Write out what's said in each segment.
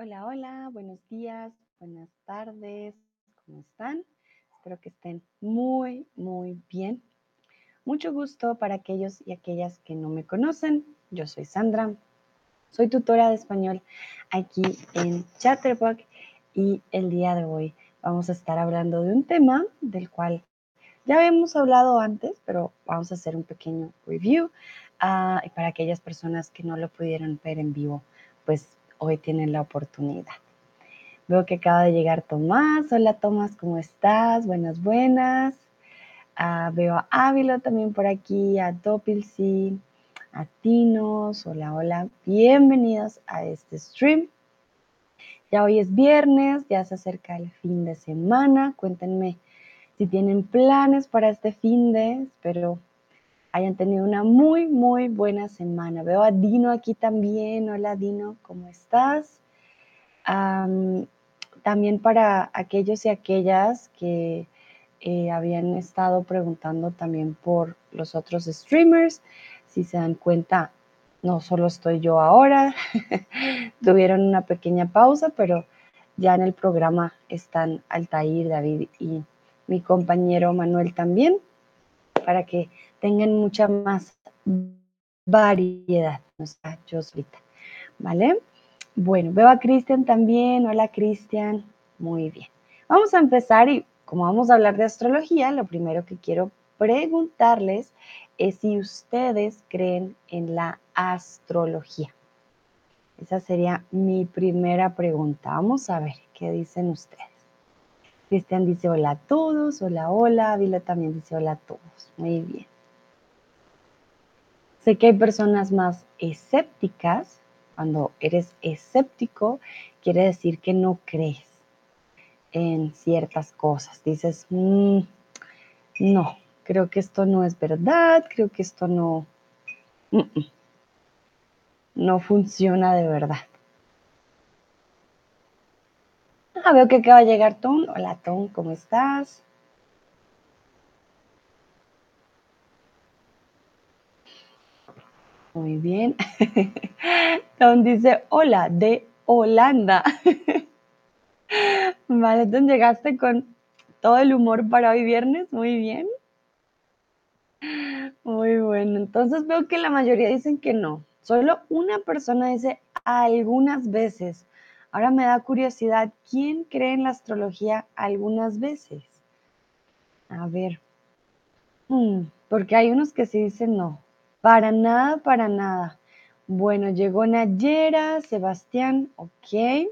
Hola, hola, buenos días, buenas tardes, ¿cómo están? Espero que estén muy, muy bien. Mucho gusto para aquellos y aquellas que no me conocen. Yo soy Sandra, soy tutora de español aquí en Chatterbox y el día de hoy vamos a estar hablando de un tema del cual ya habíamos hablado antes, pero vamos a hacer un pequeño review. Ah, para aquellas personas que no lo pudieron ver en vivo, pues hoy tienen la oportunidad. Veo que acaba de llegar Tomás. Hola Tomás, ¿cómo estás? Buenas, buenas. Ah, veo a Ávilo también por aquí, a Topilsi, a Tinos. Hola, hola. Bienvenidos a este stream. Ya hoy es viernes, ya se acerca el fin de semana. Cuéntenme si tienen planes para este fin de, espero hayan tenido una muy, muy buena semana. Veo a Dino aquí también. Hola Dino, ¿cómo estás? también para aquellos y aquellas que eh, habían estado preguntando también por los otros streamers, si se dan cuenta, no solo estoy yo ahora, tuvieron una pequeña pausa, pero ya en el programa están Altair, David y mi compañero Manuel también, para que tengan mucha más variedad, no sea yo solita, ¿vale? Bueno, veo a Cristian también. Hola, Cristian. Muy bien. Vamos a empezar y como vamos a hablar de astrología, lo primero que quiero preguntarles es si ustedes creen en la astrología. Esa sería mi primera pregunta. Vamos a ver qué dicen ustedes. Cristian dice hola a todos, hola, hola. Vila también dice hola a todos. Muy bien. Sé que hay personas más escépticas. Cuando eres escéptico, quiere decir que no crees en ciertas cosas. Dices, mm, no, creo que esto no es verdad, creo que esto no, no funciona de verdad. Ah, veo que acaba de llegar Tom. Hola Tom, ¿cómo estás? Muy bien. Tom dice, hola, de Holanda. vale, entonces llegaste con todo el humor para hoy viernes. Muy bien. Muy bueno. Entonces veo que la mayoría dicen que no. Solo una persona dice algunas veces. Ahora me da curiosidad, ¿quién cree en la astrología algunas veces? A ver. Hmm, porque hay unos que sí dicen no. Para nada, para nada. Bueno, llegó Nayera, Sebastián, ok.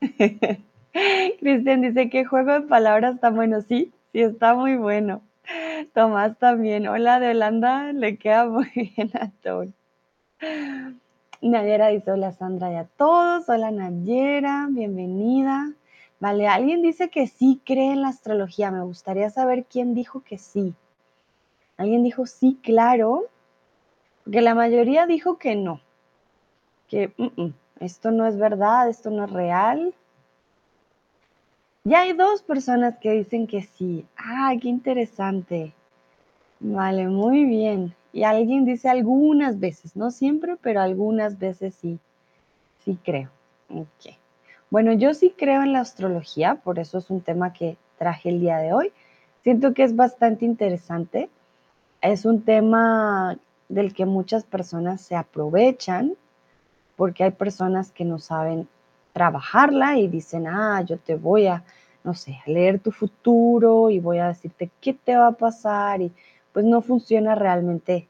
Cristian dice que juego de palabras está bueno. Sí, sí, está muy bueno. Tomás también. Hola de Holanda, le queda muy bien a todos. Nayera dice hola Sandra y a todos. Hola Nayera, bienvenida. Vale, alguien dice que sí cree en la astrología. Me gustaría saber quién dijo que sí. Alguien dijo sí, claro, porque la mayoría dijo que no, que esto no es verdad, esto no es real. Ya hay dos personas que dicen que sí. Ah, qué interesante. Vale, muy bien. Y alguien dice algunas veces, no siempre, pero algunas veces sí, sí creo. Ok. Bueno, yo sí creo en la astrología, por eso es un tema que traje el día de hoy. Siento que es bastante interesante es un tema del que muchas personas se aprovechan porque hay personas que no saben trabajarla y dicen, ah, yo te voy a, no sé, a leer tu futuro y voy a decirte qué te va a pasar y pues no funciona realmente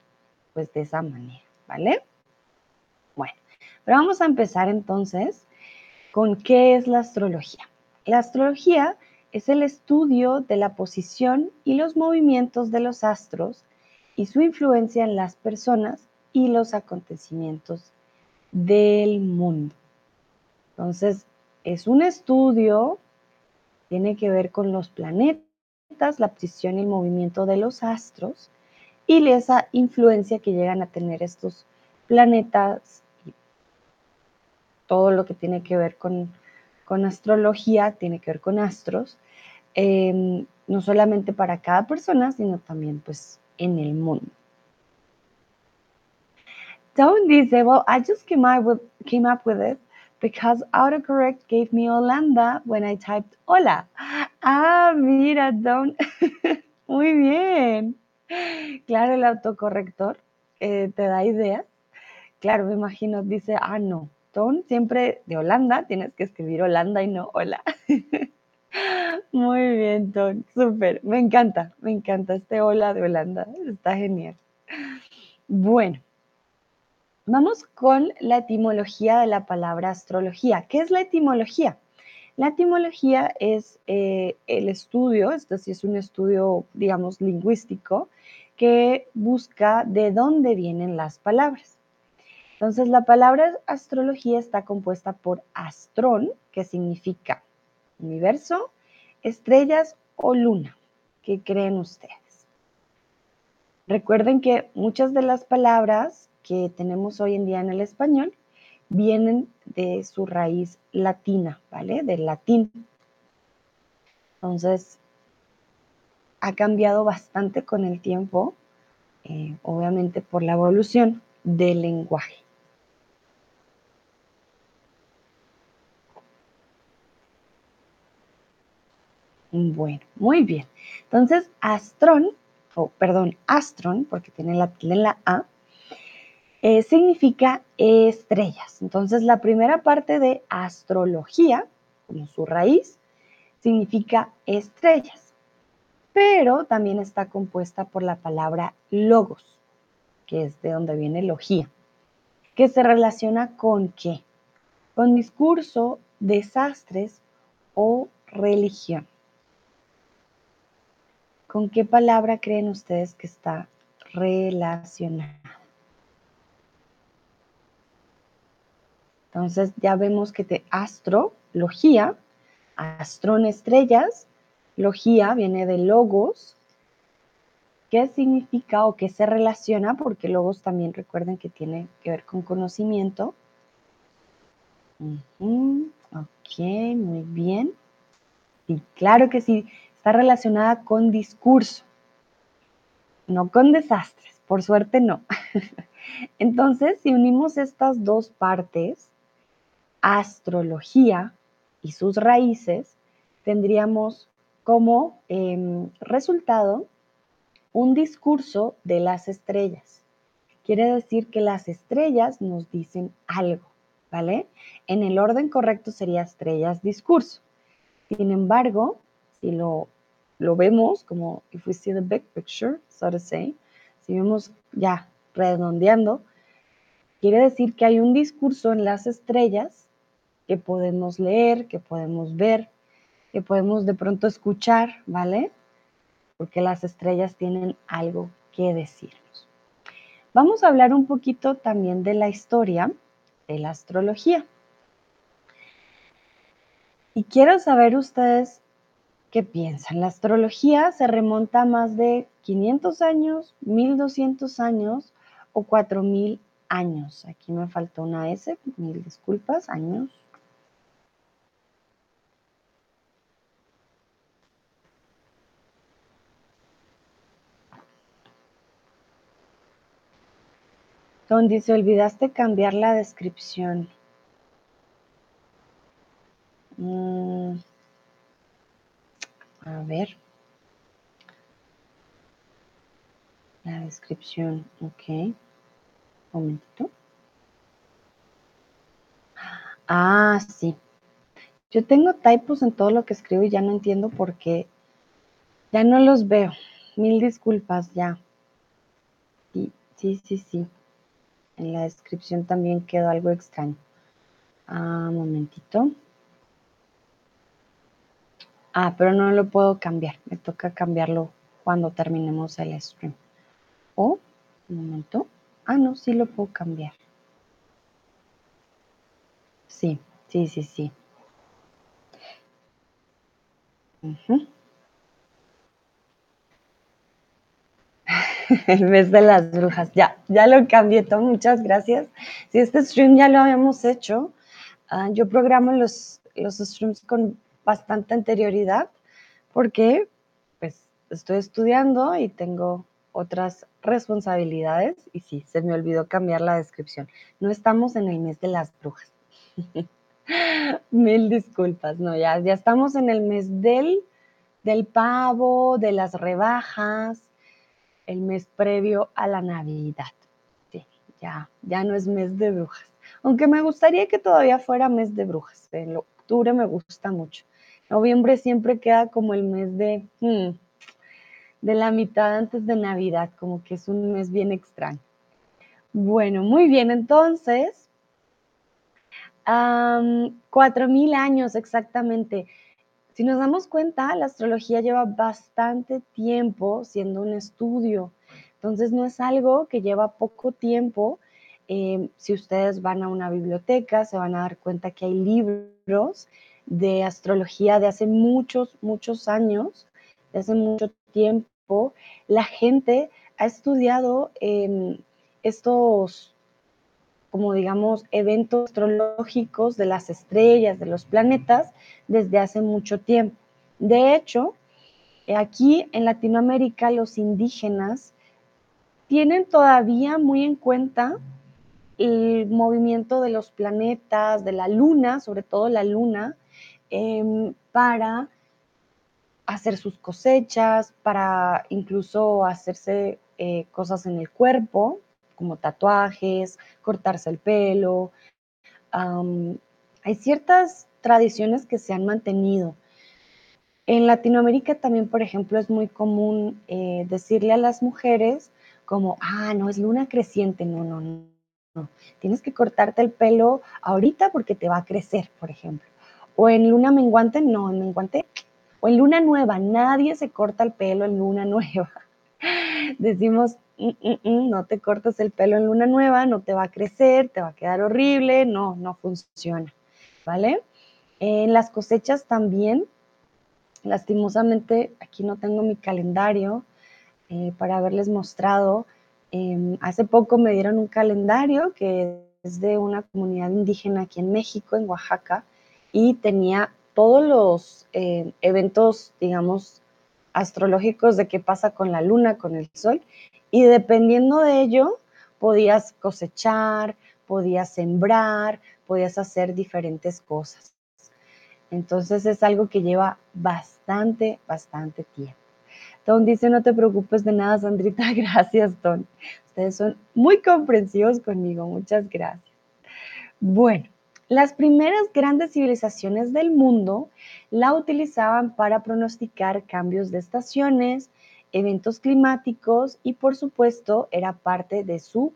pues de esa manera, ¿vale? Bueno, pero vamos a empezar entonces con qué es la astrología. La astrología es el estudio de la posición y los movimientos de los astros y su influencia en las personas y los acontecimientos del mundo. Entonces, es un estudio, tiene que ver con los planetas, la posición y el movimiento de los astros y esa influencia que llegan a tener estos planetas y todo lo que tiene que ver con, astrología, tiene que ver con astros, em, no solamente para cada persona, sino también pues en el mundo. Don't dice, well, I just came up with, came up with it Because autocorrect gave me Holanda when I typed hola. Ah, mira, Don. Muy bien. Claro, el autocorrector eh, te da ideas. Claro, me imagino, dice, ah, no, Don, siempre de Holanda, tienes que escribir Holanda y no hola. Muy bien, Don, súper, me encanta, me encanta este hola de Holanda, está genial. Bueno, vamos con la etimología de la palabra astrología. ¿Qué es la etimología? La etimología es eh, el estudio, esto sí es un estudio, digamos, lingüístico, que busca de dónde vienen las palabras. Entonces, la palabra astrología está compuesta por astrón, que significa universo, estrellas o luna. ¿Qué creen ustedes? Recuerden que muchas de las palabras que tenemos hoy en día en el español vienen de su raíz latina, ¿vale? Del latín. Entonces, ha cambiado bastante con el tiempo, eh, obviamente por la evolución del lenguaje. Bueno, muy bien. Entonces, astrón, o perdón, astron, porque tiene la tilde en la A, eh, significa estrellas. Entonces, la primera parte de astrología, como su raíz, significa estrellas. Pero también está compuesta por la palabra logos, que es de donde viene logía, que se relaciona con qué? Con discurso, desastres o religión. ¿Con qué palabra creen ustedes que está relacionada? Entonces ya vemos que de astro, logía, astrón estrellas, logía viene de logos. ¿Qué significa o qué se relaciona? Porque logos también recuerden que tiene que ver con conocimiento. Ok, muy bien. Y claro que sí, relacionada con discurso, no con desastres, por suerte no. Entonces, si unimos estas dos partes, astrología y sus raíces, tendríamos como em, resultado un discurso de las estrellas. Quiere decir que las estrellas nos dicen algo, ¿vale? En el orden correcto sería estrellas discurso. Sin embargo, si lo, lo vemos como if we see the big picture, so to say, si vemos ya redondeando, quiere decir que hay un discurso en las estrellas que podemos leer, que podemos ver, que podemos de pronto escuchar, ¿vale? Porque las estrellas tienen algo que decirnos. Vamos a hablar un poquito también de la historia de la astrología. Y quiero saber ustedes ¿Qué piensan? La astrología se remonta a más de 500 años, 1200 años o 4000 años. Aquí me faltó una S, mil disculpas, años. Donde se olvidaste cambiar la descripción. Mm. A ver. La descripción, ok. Un momentito. Ah, sí. Yo tengo typos en todo lo que escribo y ya no entiendo por qué. Ya no los veo. Mil disculpas, ya. Sí, sí, sí, sí. En la descripción también quedó algo extraño. Ah, momentito. Ah, pero no lo puedo cambiar. Me toca cambiarlo cuando terminemos el stream. O, un momento. Ah, no, sí lo puedo cambiar. Sí, sí, sí, sí. El mes de las brujas. Ya, ya lo cambié, todo. Muchas gracias. Si este stream ya lo habíamos hecho, ah, yo programo los, los streams con bastante anterioridad porque pues estoy estudiando y tengo otras responsabilidades y sí, se me olvidó cambiar la descripción. No estamos en el mes de las brujas. Mil disculpas, no, ya, ya estamos en el mes del, del pavo, de las rebajas, el mes previo a la Navidad. Ya, ya no es mes de brujas. Aunque me gustaría que todavía fuera mes de brujas. En octubre me gusta mucho. Noviembre siempre queda como el mes de, hmm, de la mitad antes de Navidad, como que es un mes bien extraño. Bueno, muy bien, entonces, cuatro mil años exactamente. Si nos damos cuenta, la astrología lleva bastante tiempo siendo un estudio, entonces no es algo que lleva poco tiempo. Em, si ustedes van a una biblioteca, se van a dar cuenta que hay libros de astrología de hace muchos, muchos años, de hace mucho tiempo. La gente ha estudiado em, estos, como digamos, eventos astrológicos de las estrellas, de los planetas, desde hace mucho tiempo. De hecho, aquí en Latinoamérica los indígenas tienen todavía muy en cuenta el movimiento de los planetas, de la luna, sobre todo la luna, em, para hacer sus cosechas, para incluso hacerse eh, cosas en el cuerpo, como tatuajes, cortarse el pelo. hay ciertas tradiciones que se han mantenido. En Latinoamérica también, por ejemplo, es muy común eh, decirle a las mujeres como, ah, no, es luna creciente, no, no, no. Tienes que cortarte el pelo ahorita porque te va a crecer, por ejemplo. O en luna menguante, no, en menguante, o en luna nueva, nadie se corta el pelo en luna nueva. Decimos, Mm, mm, mm, no te cortes el pelo en luna nueva, no te va a crecer, te va a quedar horrible, no, no funciona, ¿vale? En las cosechas también, lastimosamente, aquí no tengo mi calendario eh, para haberles mostrado. Em, hace poco me dieron un calendario que es de una comunidad indígena aquí en México, en Oaxaca, y tenía todos los eh, eventos, digamos, astrológicos de qué pasa con la luna, con el sol, y dependiendo de ello, podías cosechar, podías sembrar, podías hacer diferentes cosas. Entonces es algo que lleva bastante, bastante tiempo. Ton dice, no te preocupes de nada, Sandrita. Gracias, Ton. Ustedes son muy comprensivos conmigo. Muchas gracias. Bueno, las primeras grandes civilizaciones del mundo la utilizaban para pronosticar cambios de estaciones, eventos climáticos y por supuesto era parte de su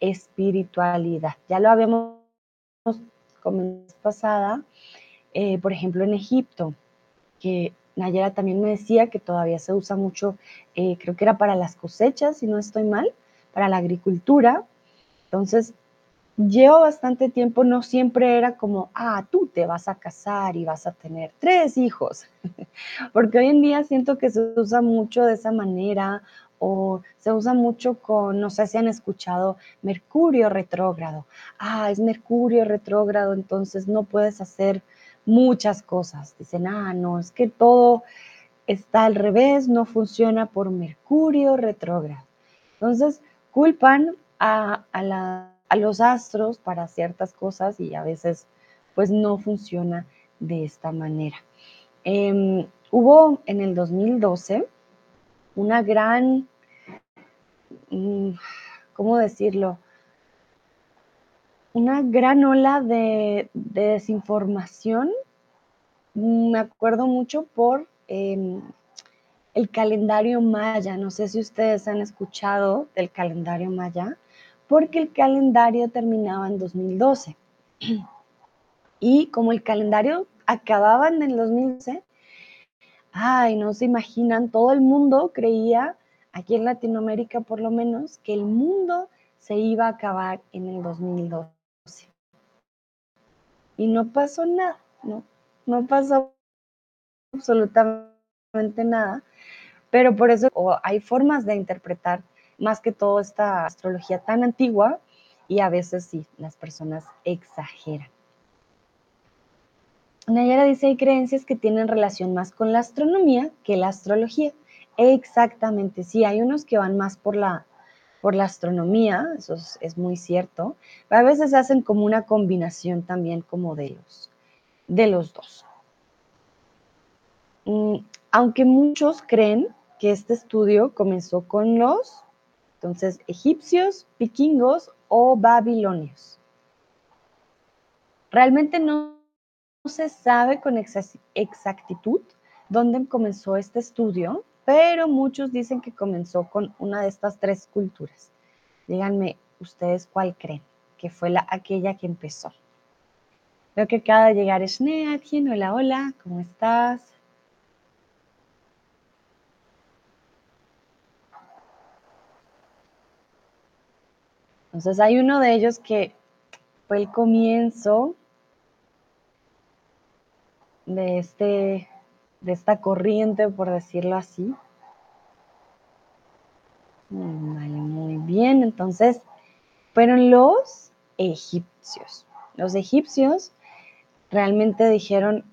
espiritualidad. Ya lo habíamos comentado pasada, eh, por ejemplo en Egipto, que Nayera también me decía que todavía se usa mucho, eh, creo que era para las cosechas, si no estoy mal, para la agricultura. Entonces, llevo bastante tiempo, no siempre era como, ah, tú te vas a casar y vas a tener tres hijos, porque hoy en día siento que se usa mucho de esa manera o se usa mucho con, no sé si han escuchado, Mercurio retrógrado. Ah, es Mercurio retrógrado, entonces no puedes hacer muchas cosas. Dicen, ah, no, es que todo está al revés, no funciona por Mercurio retrógrado. Entonces, culpan a, a la a los astros para ciertas cosas y a veces pues no funciona de esta manera. Em, hubo en el 2012 una gran, mm, ¿cómo decirlo? Una gran ola de, desinformación. Me acuerdo mucho por em, el calendario maya. No sé si ustedes han escuchado del calendario maya porque el calendario terminaba en 2012. Y como el calendario acababa en el 2012, ay, no se imaginan, todo el mundo creía, aquí en Latinoamérica por lo menos, que el mundo se iba a acabar en el 2012. Y no pasó nada, ¿no? No pasó absolutamente nada, pero por eso hay formas de interpretar más que todo esta astrología tan antigua y a veces sí, las personas exageran. Nayara dice, hay creencias que tienen relación más con la astronomía que la astrología. Exactamente, sí, hay unos que van más por la, por la astronomía, eso es, muy cierto, pero a veces hacen como una combinación también como de de los dos. Mm, aunque muchos creen que este estudio comenzó con los, entonces, egipcios, vikingos o babilonios. Realmente no se sabe con exactitud dónde comenzó este estudio, pero muchos dicen que comenzó con una de estas tres culturas. Díganme ustedes cuál creen que fue la, aquella que empezó. Veo que acaba de llegar Schneatchen. Hola, hola, ¿cómo estás? Entonces hay uno de ellos que fue el comienzo de, este, de esta corriente, por decirlo así. Vale, muy bien. Entonces, fueron los egipcios. Los egipcios realmente dijeron,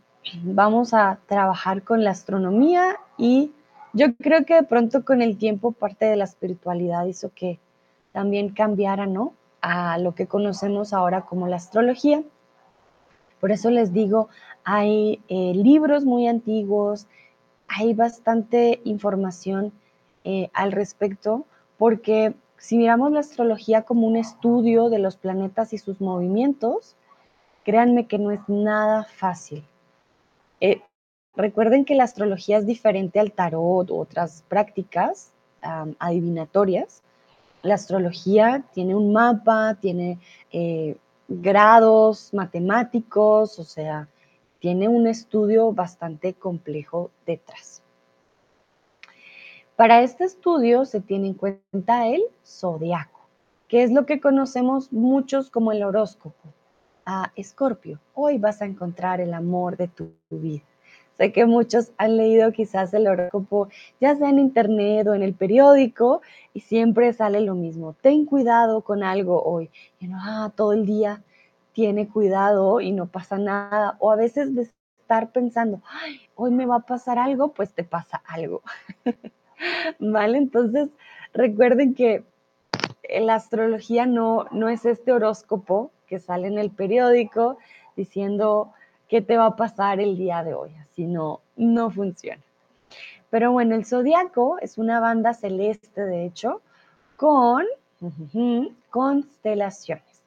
vamos a trabajar con la astronomía y yo creo que de pronto con el tiempo parte de la espiritualidad hizo que también cambiara, ¿no? A lo que conocemos ahora como la astrología. Por eso les digo, hay eh, libros muy antiguos, hay bastante información eh, al respecto, porque si miramos la astrología como un estudio de los planetas y sus movimientos, créanme que no es nada fácil. Eh, recuerden que la astrología es diferente al tarot u otras prácticas adivinatorias. La astrología tiene un mapa, tiene eh, grados matemáticos, o sea, tiene un estudio bastante complejo detrás. Para este estudio se tiene en cuenta el zodiaco, que es lo que conocemos muchos como el horóscopo. A Escorpio, hoy vas a encontrar el amor de tu vida. Sé que muchos han leído quizás el horóscopo, ya sea en internet o en el periódico, y siempre sale lo mismo. Ten cuidado con algo hoy. Y no, ah, todo el día tiene cuidado y no pasa nada. O a veces de estar pensando, hoy me va a pasar algo, pues te pasa algo. ¿Vale? Entonces, recuerden que la astrología no, no es este horóscopo que sale en el periódico diciendo qué te va a pasar el día de hoy, así no, no funciona. Pero bueno, el zodiaco es una banda celeste, de hecho, con constelaciones.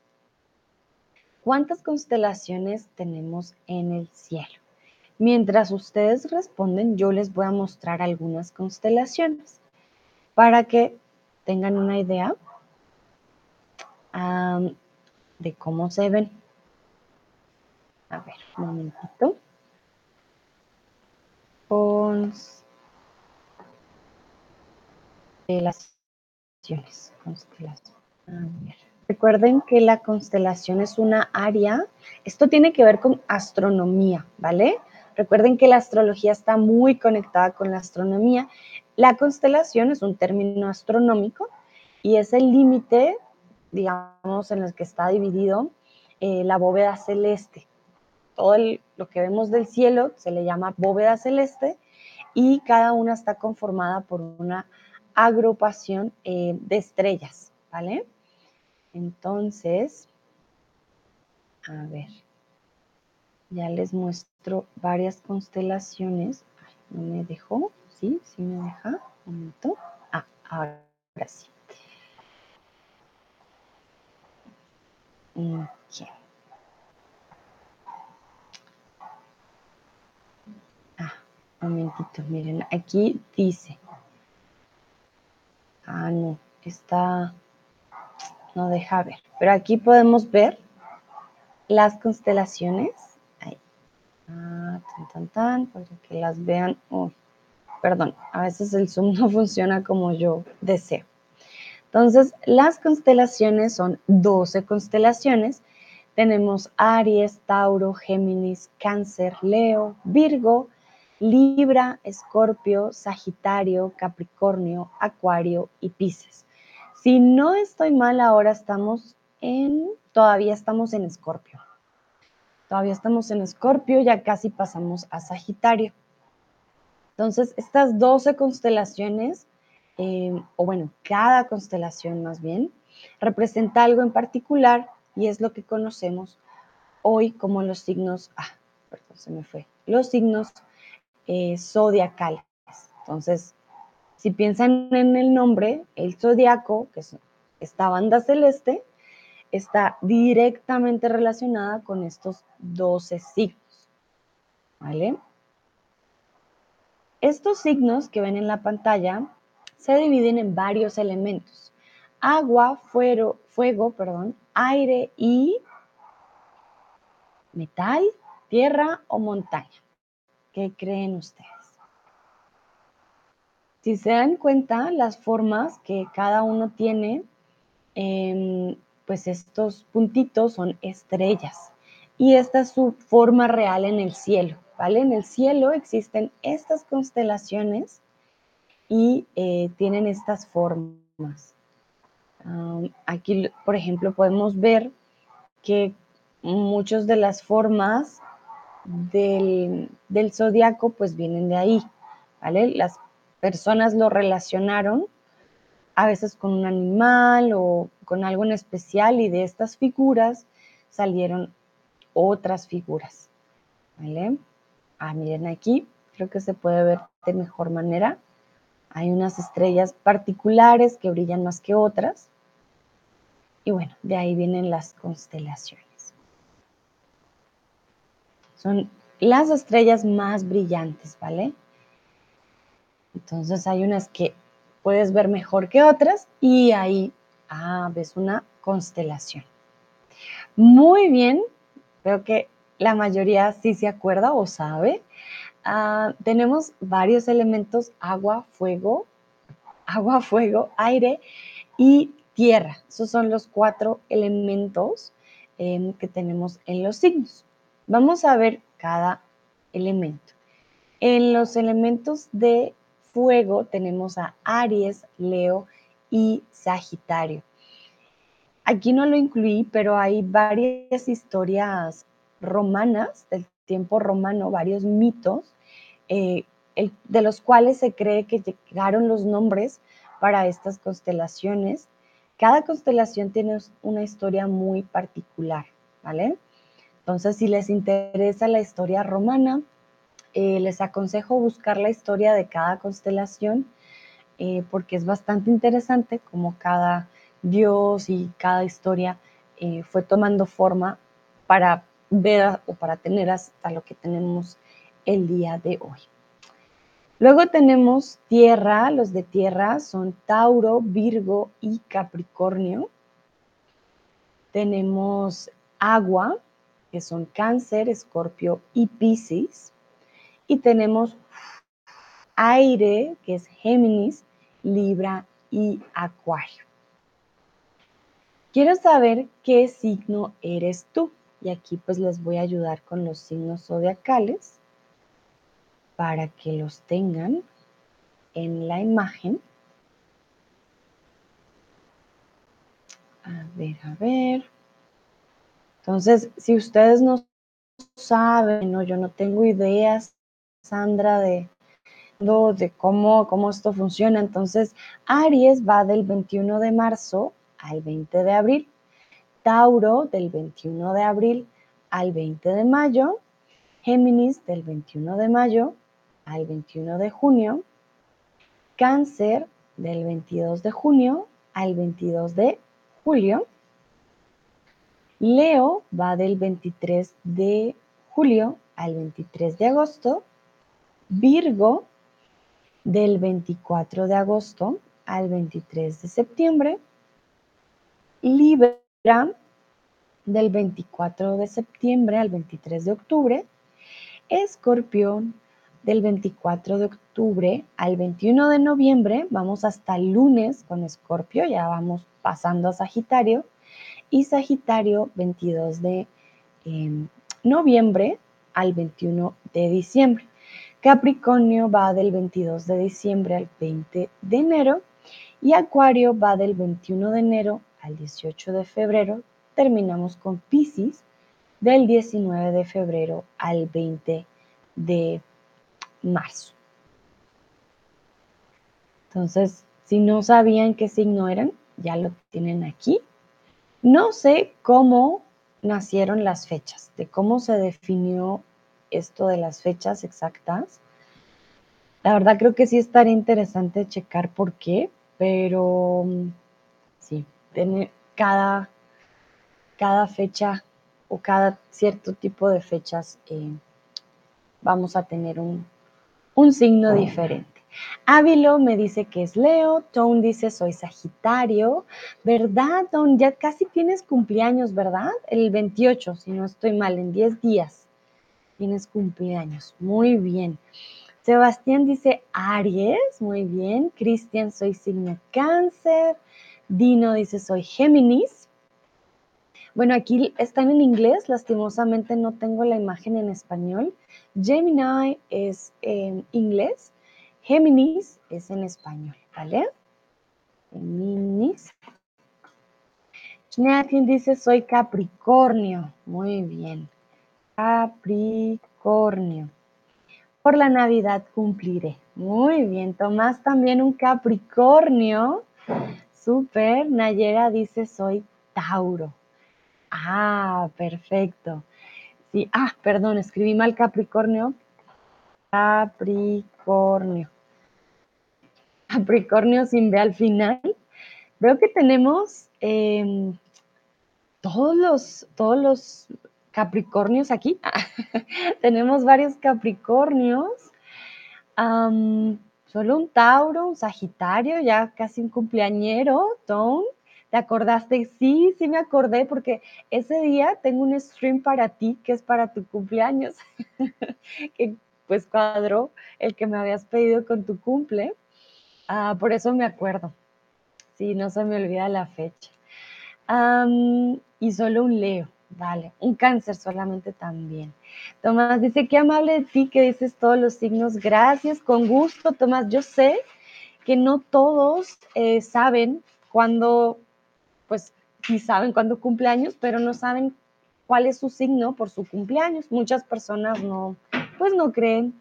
¿Cuántas constelaciones tenemos en el cielo? Mientras ustedes responden, yo les voy a mostrar algunas constelaciones para que tengan una idea de cómo se ven. A ver, un momentito. Constelaciones. Constelaciones. Recuerden que la constelación es una área, esto tiene que ver con astronomía, ¿vale? Recuerden que la astrología está muy conectada con la astronomía. La constelación es un término astronómico y es el límite, digamos, en el que está dividido eh, la bóveda celeste. Todo lo que vemos del cielo se le llama bóveda celeste y cada una está conformada por una agrupación eh, de estrellas, ¿vale? Entonces, a ver. Ya les muestro varias constelaciones. no me dejó. Sí, sí me deja. Un momento. Ah, ahora sí. Okay. Ah, un momentito. Miren, aquí dice. Ah, no. Está. No deja ver. Pero aquí podemos ver las constelaciones Ah, tan, tan, tan, para que las vean. perdón, a veces el zoom no funciona como yo deseo. Entonces, las constelaciones son 12 constelaciones. Tenemos Aries, Tauro, Géminis, Cáncer, Leo, Virgo, Libra, Escorpio, Sagitario, Capricornio, Acuario y Pisces. Si no estoy mal, ahora estamos en, todavía estamos en Escorpio. Todavía estamos en Escorpio, ya casi pasamos a Sagitario. Entonces, estas 12 constelaciones, eh, o bueno, cada constelación más bien, representa algo en particular y es lo que conocemos hoy como los signos, ah, se me fue, los signos eh, zodiacales. Entonces, si piensan en el nombre, el zodiaco, que es esta banda celeste, está directamente relacionada con estos 12 signos. ¿Vale? Estos signos que ven en la pantalla se dividen en varios elementos. Agua, fuego, fuego perdón, aire y metal, tierra o montaña. ¿Qué creen ustedes? Si se dan cuenta, las formas que cada uno tiene, em, pues estos puntitos son estrellas. Y esta es su forma real en el cielo, ¿vale? En el cielo existen estas constelaciones y eh, tienen estas formas. aquí, por ejemplo, podemos ver que muchas de las formas del, del zodiaco pues vienen de ahí, ¿vale? Las personas lo relacionaron a veces con un animal o con algo en especial y de estas figuras salieron otras figuras. ¿Vale? Ah, miren aquí, creo que se puede ver de mejor manera. Hay unas estrellas particulares que brillan más que otras. Y bueno, de ahí vienen las constelaciones. Son las estrellas más brillantes, ¿vale? Entonces hay unas que puedes ver mejor que otras y ahí ah, ves una constelación. Muy bien, veo que la mayoría sí se acuerda o sabe. Ah, tenemos varios elementos, agua, fuego, agua, fuego, aire y tierra. Esos son los cuatro elementos em, que tenemos en los signos. Vamos a ver cada elemento. En los elementos de fuego tenemos a Aries, Leo y Sagitario. Aquí no lo incluí, pero hay varias historias romanas del tiempo romano, varios mitos, eh, de los cuales se cree que llegaron los nombres para estas constelaciones. Cada constelación tiene una historia muy particular, ¿vale? Entonces, si les interesa la historia romana, eh, les aconsejo buscar la historia de cada constelación eh, porque es bastante interesante como cada dios y cada historia eh, fue tomando forma para ver o para tener hasta lo que tenemos el día de hoy. Luego tenemos tierra, los de tierra son Tauro, Virgo y Capricornio. Tenemos agua, que son Cáncer, Escorpio y Piscis. Y tenemos aire, que es Géminis, Libra y Acuario. Quiero saber qué signo eres tú. Y aquí pues les voy a ayudar con los signos zodiacales para que los tengan en la imagen. A ver, a ver. Entonces, si ustedes no saben, yo no tengo ideas Sandra de, de cómo, cómo esto funciona. Entonces, Aries va del 21 de marzo al 20 de abril. Tauro del 21 de abril al 20 de mayo. Géminis del 21 de mayo al 21 de junio. Cáncer del 22 de junio al 22 de julio. Leo va del 23 de julio al 23 de agosto Virgo del 24 de agosto al 23 de septiembre. Libra del 24 de septiembre al 23 de octubre. Escorpión del 24 de octubre al 21 de noviembre. Vamos hasta lunes con Escorpio, ya vamos pasando a Sagitario. Y Sagitario 22 de em, noviembre al 21 de diciembre. Capricornio va del 22 de diciembre al 20 de enero y Acuario va del 21 de enero al 18 de febrero. Terminamos con Pisces del 19 de febrero al 20 de marzo. Entonces, si no sabían qué signo eran, ya lo tienen aquí. No sé cómo nacieron las fechas, de cómo se definió esto de las fechas exactas. La verdad creo que sí estaría interesante checar por qué, pero sí, cada, cada fecha o cada cierto tipo de fechas eh, vamos a tener un, un signo diferente. Ávilo me dice que es Leo, Tone dice soy Sagitario, ¿verdad, Tone? Ya casi tienes cumpleaños, ¿verdad? El 28, si no estoy mal, en 10 días tienes cumpleaños. Muy bien. Sebastián dice Aries, muy bien. Cristian, soy signo Cáncer. Dino dice soy Géminis. Bueno, aquí están en inglés, lastimosamente no tengo la imagen en español. Gemini es en inglés, Géminis es en español, ¿vale? Géminis. Schneatin dice soy Capricornio. Muy bien. Capricornio. Por la Navidad cumpliré. Muy bien. Tomás también un Capricornio. Súper. Nayera dice soy Tauro. Ah, perfecto. Sí, ah, perdón, escribí mal Capricornio. Capricornio. Capricornio sin B al final. Veo que tenemos em, todos los, todos los Capricornios aquí. tenemos varios Capricornios. solo un Tauro, un Sagitario, ya casi un cumpleañero, Tone. ¿Te acordaste? Sí, sí me acordé porque ese día tengo un stream para ti que es para tu cumpleaños, que pues cuadró el que me habías pedido con tu cumple. Ah, por eso me acuerdo. Sí, no se me olvida la fecha. y solo un Leo, vale. Un cáncer solamente también. Tomás dice, qué amable de ti que dices todos los signos. Gracias, con gusto, Tomás. Yo sé que no todos eh, saben cuándo pues sí saben cuándo cumpleaños, pero no saben cuál es su signo por su cumpleaños. Muchas personas no, pues no creen,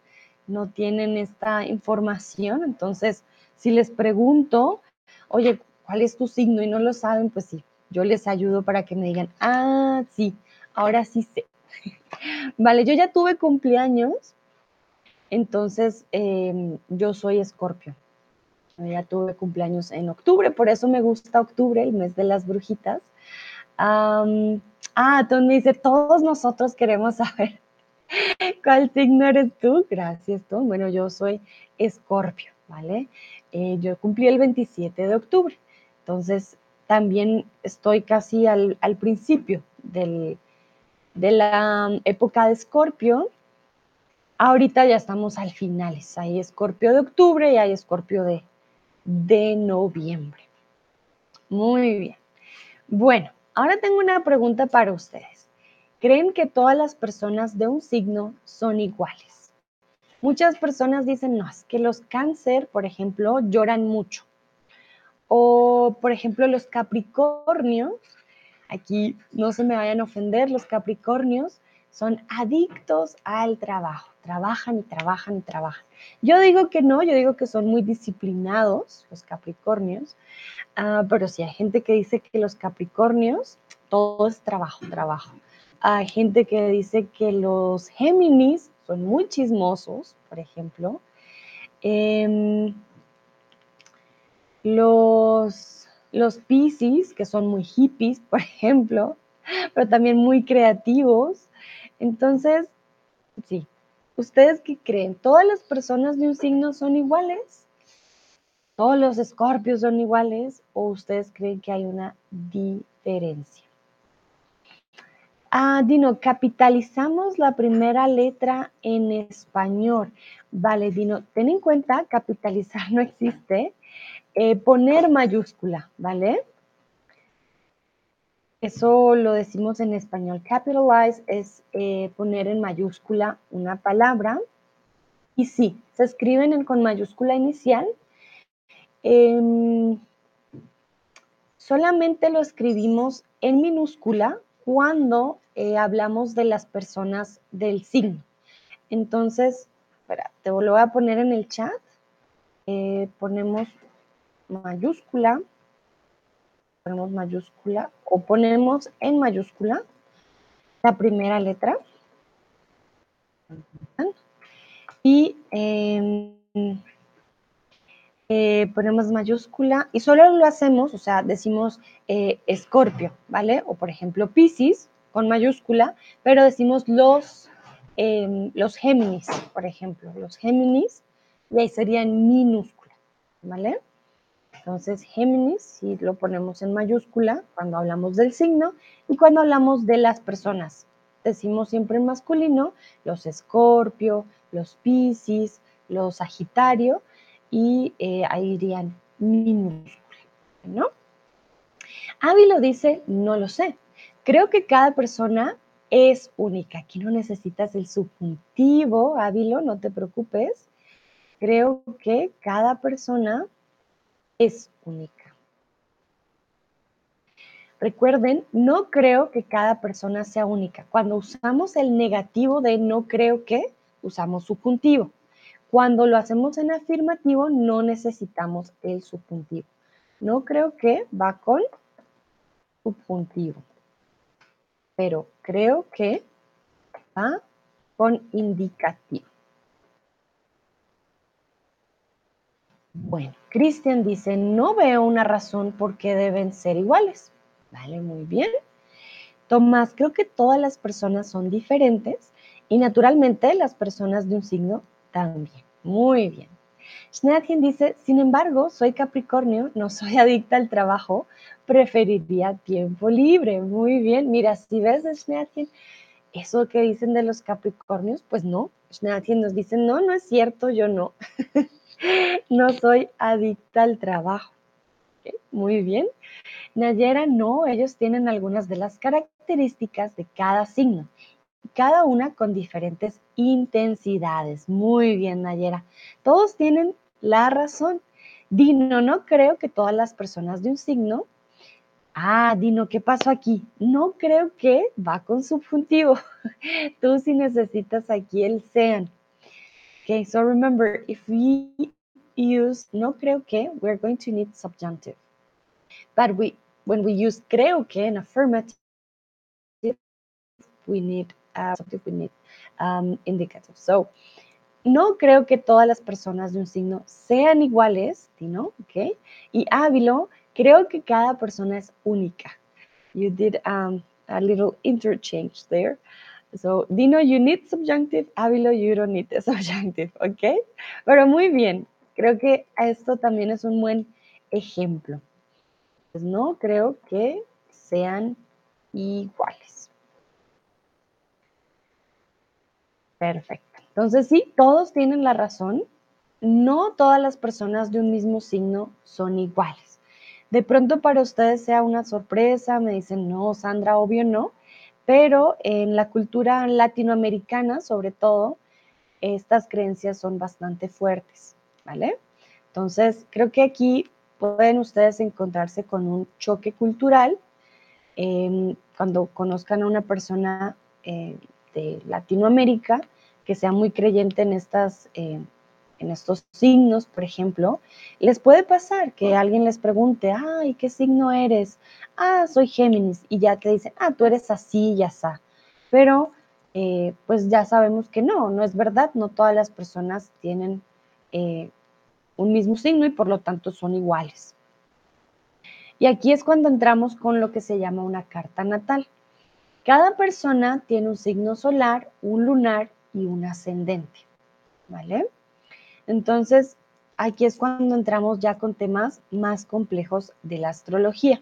no tienen esta información. Entonces, si les pregunto, oye, ¿cuál es tu signo? Y no lo saben, pues sí, yo les ayudo para que me digan, ah, sí, ahora sí sé. vale, yo ya tuve cumpleaños, entonces em, yo soy escorpio. Ya tuve cumpleaños en octubre, por eso me gusta octubre, el mes de las brujitas. ah, Tom me dice, todos nosotros queremos saber cuál signo eres tú. Gracias, Tom. Bueno, yo soy escorpio, ¿vale? Eh, yo cumplí el 27 de octubre, entonces también estoy casi al, principio de la época de escorpio. Ahorita ya estamos al finales. Hay escorpio de octubre y hay escorpio de, de noviembre. Muy bien. Bueno, ahora tengo una pregunta para ustedes. ¿Creen que todas las personas de un signo son iguales? Muchas personas dicen, no, es que los cáncer, por ejemplo, lloran mucho. O, por ejemplo, los capricornios, aquí no se me vayan a ofender, los capricornios son adictos al trabajo trabajan y trabajan y trabajan. Yo digo que no, yo digo que son muy disciplinados los Capricornios, ah, pero sí hay gente que dice que los Capricornios, todo es trabajo, trabajo. Hay gente que dice que los Géminis son muy chismosos, por ejemplo. Em, los, los Pisces, que son muy hippies, por ejemplo, pero también muy creativos. Entonces, sí, ¿Ustedes qué creen? ¿Todas las personas de un signo son iguales? ¿Todos los escorpios son iguales? ¿O ustedes creen que hay una diferencia? Ah, Dino, capitalizamos la primera letra en español. Vale, Dino, ten en cuenta, capitalizar no existe. Eh, poner mayúscula, ¿vale? Eso lo decimos en español. Capitalize es eh, poner en mayúscula una palabra. Y sí, se escriben con mayúscula inicial. Em, solamente lo escribimos en minúscula cuando eh, hablamos de las personas del signo. Entonces, espera, te lo voy a poner en el chat. Eh, ponemos mayúscula ponemos mayúscula o ponemos en mayúscula la primera letra. Y em, eh, ponemos mayúscula y solo lo hacemos, o sea, decimos eh, Escorpio, ¿vale? O por ejemplo Pisces con mayúscula, pero decimos los, em, los Géminis, por ejemplo, los Géminis, y ahí serían minúscula, ¿vale? Entonces, Géminis, si lo ponemos en mayúscula cuando hablamos del signo y cuando hablamos de las personas. Decimos siempre en masculino los Escorpio, los Piscis, los Sagitario y eh, ahí irían minúscula, ¿no? Ávilo dice, no lo sé. Creo que cada persona es única. Aquí no necesitas el subjuntivo, Ávilo, no te preocupes. Creo que cada persona es única. Recuerden, no creo que cada persona sea única. Cuando usamos el negativo de no creo que, usamos subjuntivo. Cuando lo hacemos en afirmativo, no necesitamos el subjuntivo. No creo que va con subjuntivo. Pero creo que va con indicativo. Bueno, Cristian dice, no veo una razón por qué deben ser iguales. Vale, muy bien. Tomás, creo que todas las personas son diferentes y naturalmente las personas de un signo también. Muy bien. Schnatchen dice, sin embargo, soy Capricornio, no soy adicta al trabajo, preferiría tiempo libre. Muy bien, mira, si ves, Schnatchen, eso que dicen de los Capricornios, pues no. Schnatchen nos dice, no, no es cierto, yo no. no soy adicta al trabajo. Muy bien. Nayera, no, ellos tienen algunas de las características de cada signo, cada una con diferentes intensidades. Muy bien, Nayera. Todos tienen la razón. Dino, no creo que todas las personas de un signo. Ah, Dino, ¿qué pasó aquí? No creo que va con subjuntivo. Tú sí necesitas aquí el sean. Okay, so remember, if we use no creo que, we're going to need subjunctive. But we, when we use creo que in affirmative, we need uh, we need um. So, no creo que todas las personas de un signo sean iguales, ¿no? Okay. Y Ávilo, creo que cada persona es única. You did um, a little interchange there. So, Dino, you need subjunctive. Ávilo, you don't need the subjunctive, ¿ok? Pero muy bien. Creo que esto también es un buen ejemplo. Pues no creo que sean iguales. Perfecto. Entonces, sí, todos tienen la razón. No todas las personas de un mismo signo son iguales. De pronto para ustedes sea una sorpresa, me dicen, no, Sandra, obvio no, pero en la cultura latinoamericana, sobre todo, estas creencias son bastante fuertes, ¿vale? Entonces, creo que aquí pueden ustedes encontrarse con un choque cultural em, cuando conozcan a una persona eh, de Latinoamérica que sea muy creyente en estas eh, en estos signos, por ejemplo, les puede pasar que alguien les pregunte, ay, ¿qué signo eres? Ah, soy Géminis, y ya te dicen, ah, tú eres así y así. Pero, eh, pues ya sabemos que no, no es verdad, no todas las personas tienen eh, un mismo signo y por lo tanto son iguales. Y aquí es cuando entramos con lo que se llama una carta natal. Cada persona tiene un signo solar, un lunar y un ascendente, ¿vale? Entonces, aquí es cuando entramos ya con temas más complejos de la astrología.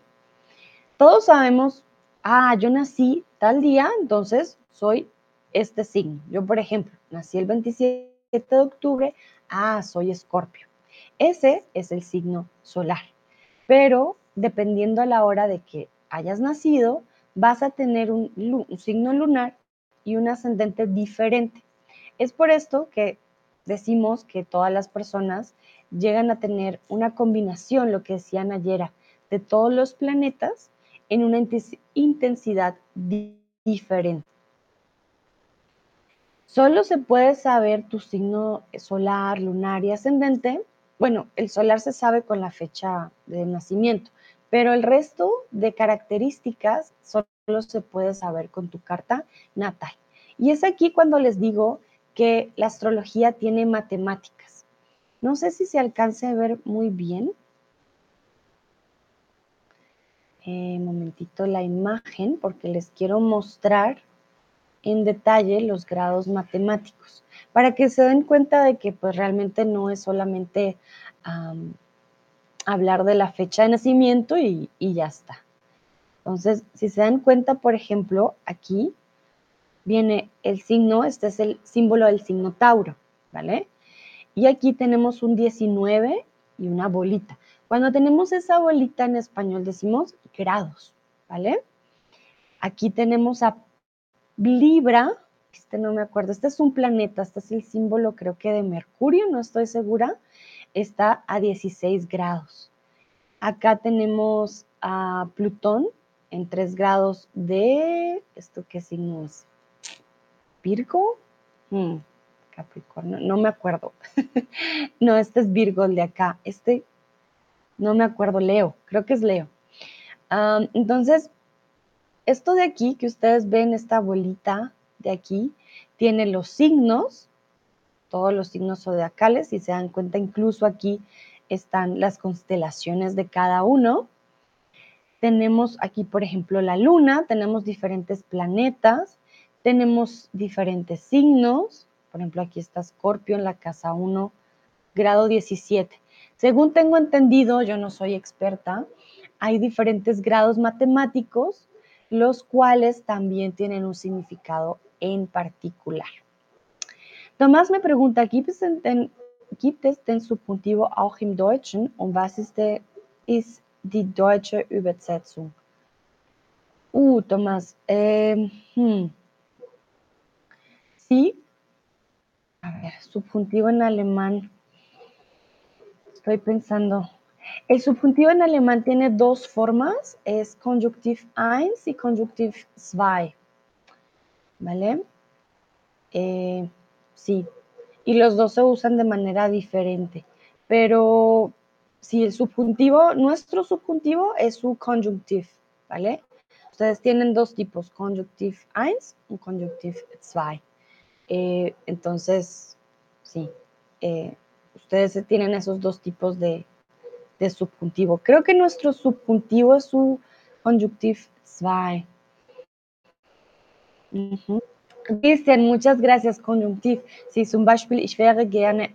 Todos sabemos, ah, yo nací tal día, entonces soy este signo. Yo, por ejemplo, nací el 27 de octubre, ah, soy escorpio. Ese es el signo solar. Pero dependiendo a la hora de que hayas nacido, vas a tener un, signo lunar y un ascendente diferente. Es por esto que decimos que todas las personas llegan a tener una combinación, lo que decían ayer, de todos los planetas en una intensidad diferente. Solo se puede saber tu signo solar, lunar y ascendente. Bueno, el solar se sabe con la fecha de nacimiento, pero el resto de características solo se puede saber con tu carta natal. Y es aquí cuando les digo que la astrología tiene matemáticas. No sé si se alcance a ver muy bien. Eh, momentito la imagen porque les quiero mostrar en detalle los grados matemáticos para que se den cuenta de que pues realmente no es solamente hablar de la fecha de nacimiento y, ya está. Entonces, si se dan cuenta, por ejemplo, aquí viene el signo, este es el símbolo del signo Tauro, ¿vale? Y aquí tenemos un 19 y una bolita. Cuando tenemos esa bolita en español decimos grados, ¿vale? Aquí tenemos a Libra, este no me acuerdo, este es un planeta, este es el símbolo creo que de Mercurio, no estoy segura, está a 16 grados. Acá tenemos a Plutón en 3 grados de, ¿esto qué signo es? Virgo, hmm, Capricornio, no me acuerdo. no, este es Virgo el de acá, este, no me acuerdo, Leo, creo que es Leo. entonces, esto de aquí que ustedes ven, esta bolita de aquí, tiene los signos, todos los signos zodiacales, si se dan cuenta, incluso aquí están las constelaciones de cada uno. Tenemos aquí, por ejemplo, la luna, tenemos diferentes planetas, tenemos diferentes signos, por ejemplo, aquí está Scorpio en la casa 1, grado 17. Según tengo entendido, yo no soy experta, hay diferentes grados matemáticos los cuales también tienen un significado en particular. Tomás me pregunta, ¿gibt es denn, gibt es denn Subjuntivo auch im Deutschen und was ist, de, ist die deutsche Übersetzung? Uh, Tomás, eh, hmm. sí, a ver, subjuntivo en alemán, estoy pensando, el subjuntivo en alemán tiene dos formas, es conjunctive 1 y conjunctive 2. ¿Vale? Eh, sí, y los dos se usan de manera diferente, pero si el subjuntivo, nuestro subjuntivo es su conjunctive, ¿vale? Ustedes tienen dos tipos, conjunctive 1 y conjunctive 2. Eh, entonces, sí, eh, ustedes tienen esos dos tipos de, de subjuntivo. Creo que nuestro subjuntivo es su conjunctive 2. Mhm. Christian, muchas gracias, Conjunctiv. Sí, zum Beispiel, ich wäre gerne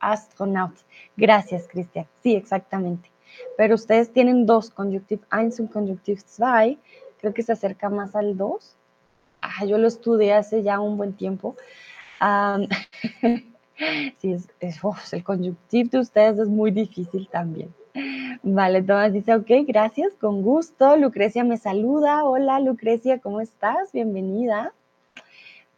Astronaut. Gracias, Cristian. Sí, exactamente. Pero ustedes tienen dos, Conjunctive 1 y Conjunctive 2. Creo que se acerca más al 2. Ah, yo lo estudié hace ya un buen tiempo. sí, es, el conjunctive de ustedes es muy difícil también. Vale, Tomás dice, ok, gracias, con gusto. Lucrecia me saluda. Hola, Lucrecia, ¿cómo estás? Bienvenida.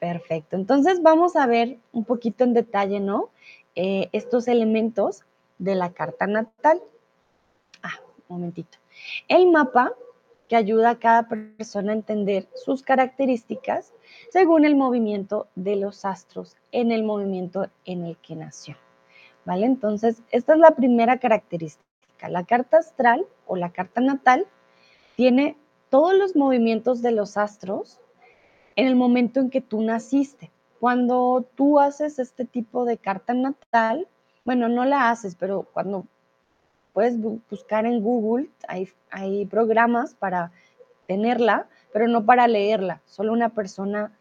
Perfecto. Entonces vamos a ver un poquito en detalle, ¿no? Eh, estos elementos de la carta natal. Ah, un momentito. El mapa que ayuda a cada persona a entender sus características según el movimiento de los astros en el movimiento en el que nació. ¿Vale? Entonces, esta es la primera característica. La carta astral o la carta natal tiene todos los movimientos de los astros en el momento en que tú naciste. Cuando tú haces este tipo de carta natal, bueno, no la haces, pero cuando puedes buscar en Google, hay, hay programas para tenerla, pero no para leerla. Solo una persona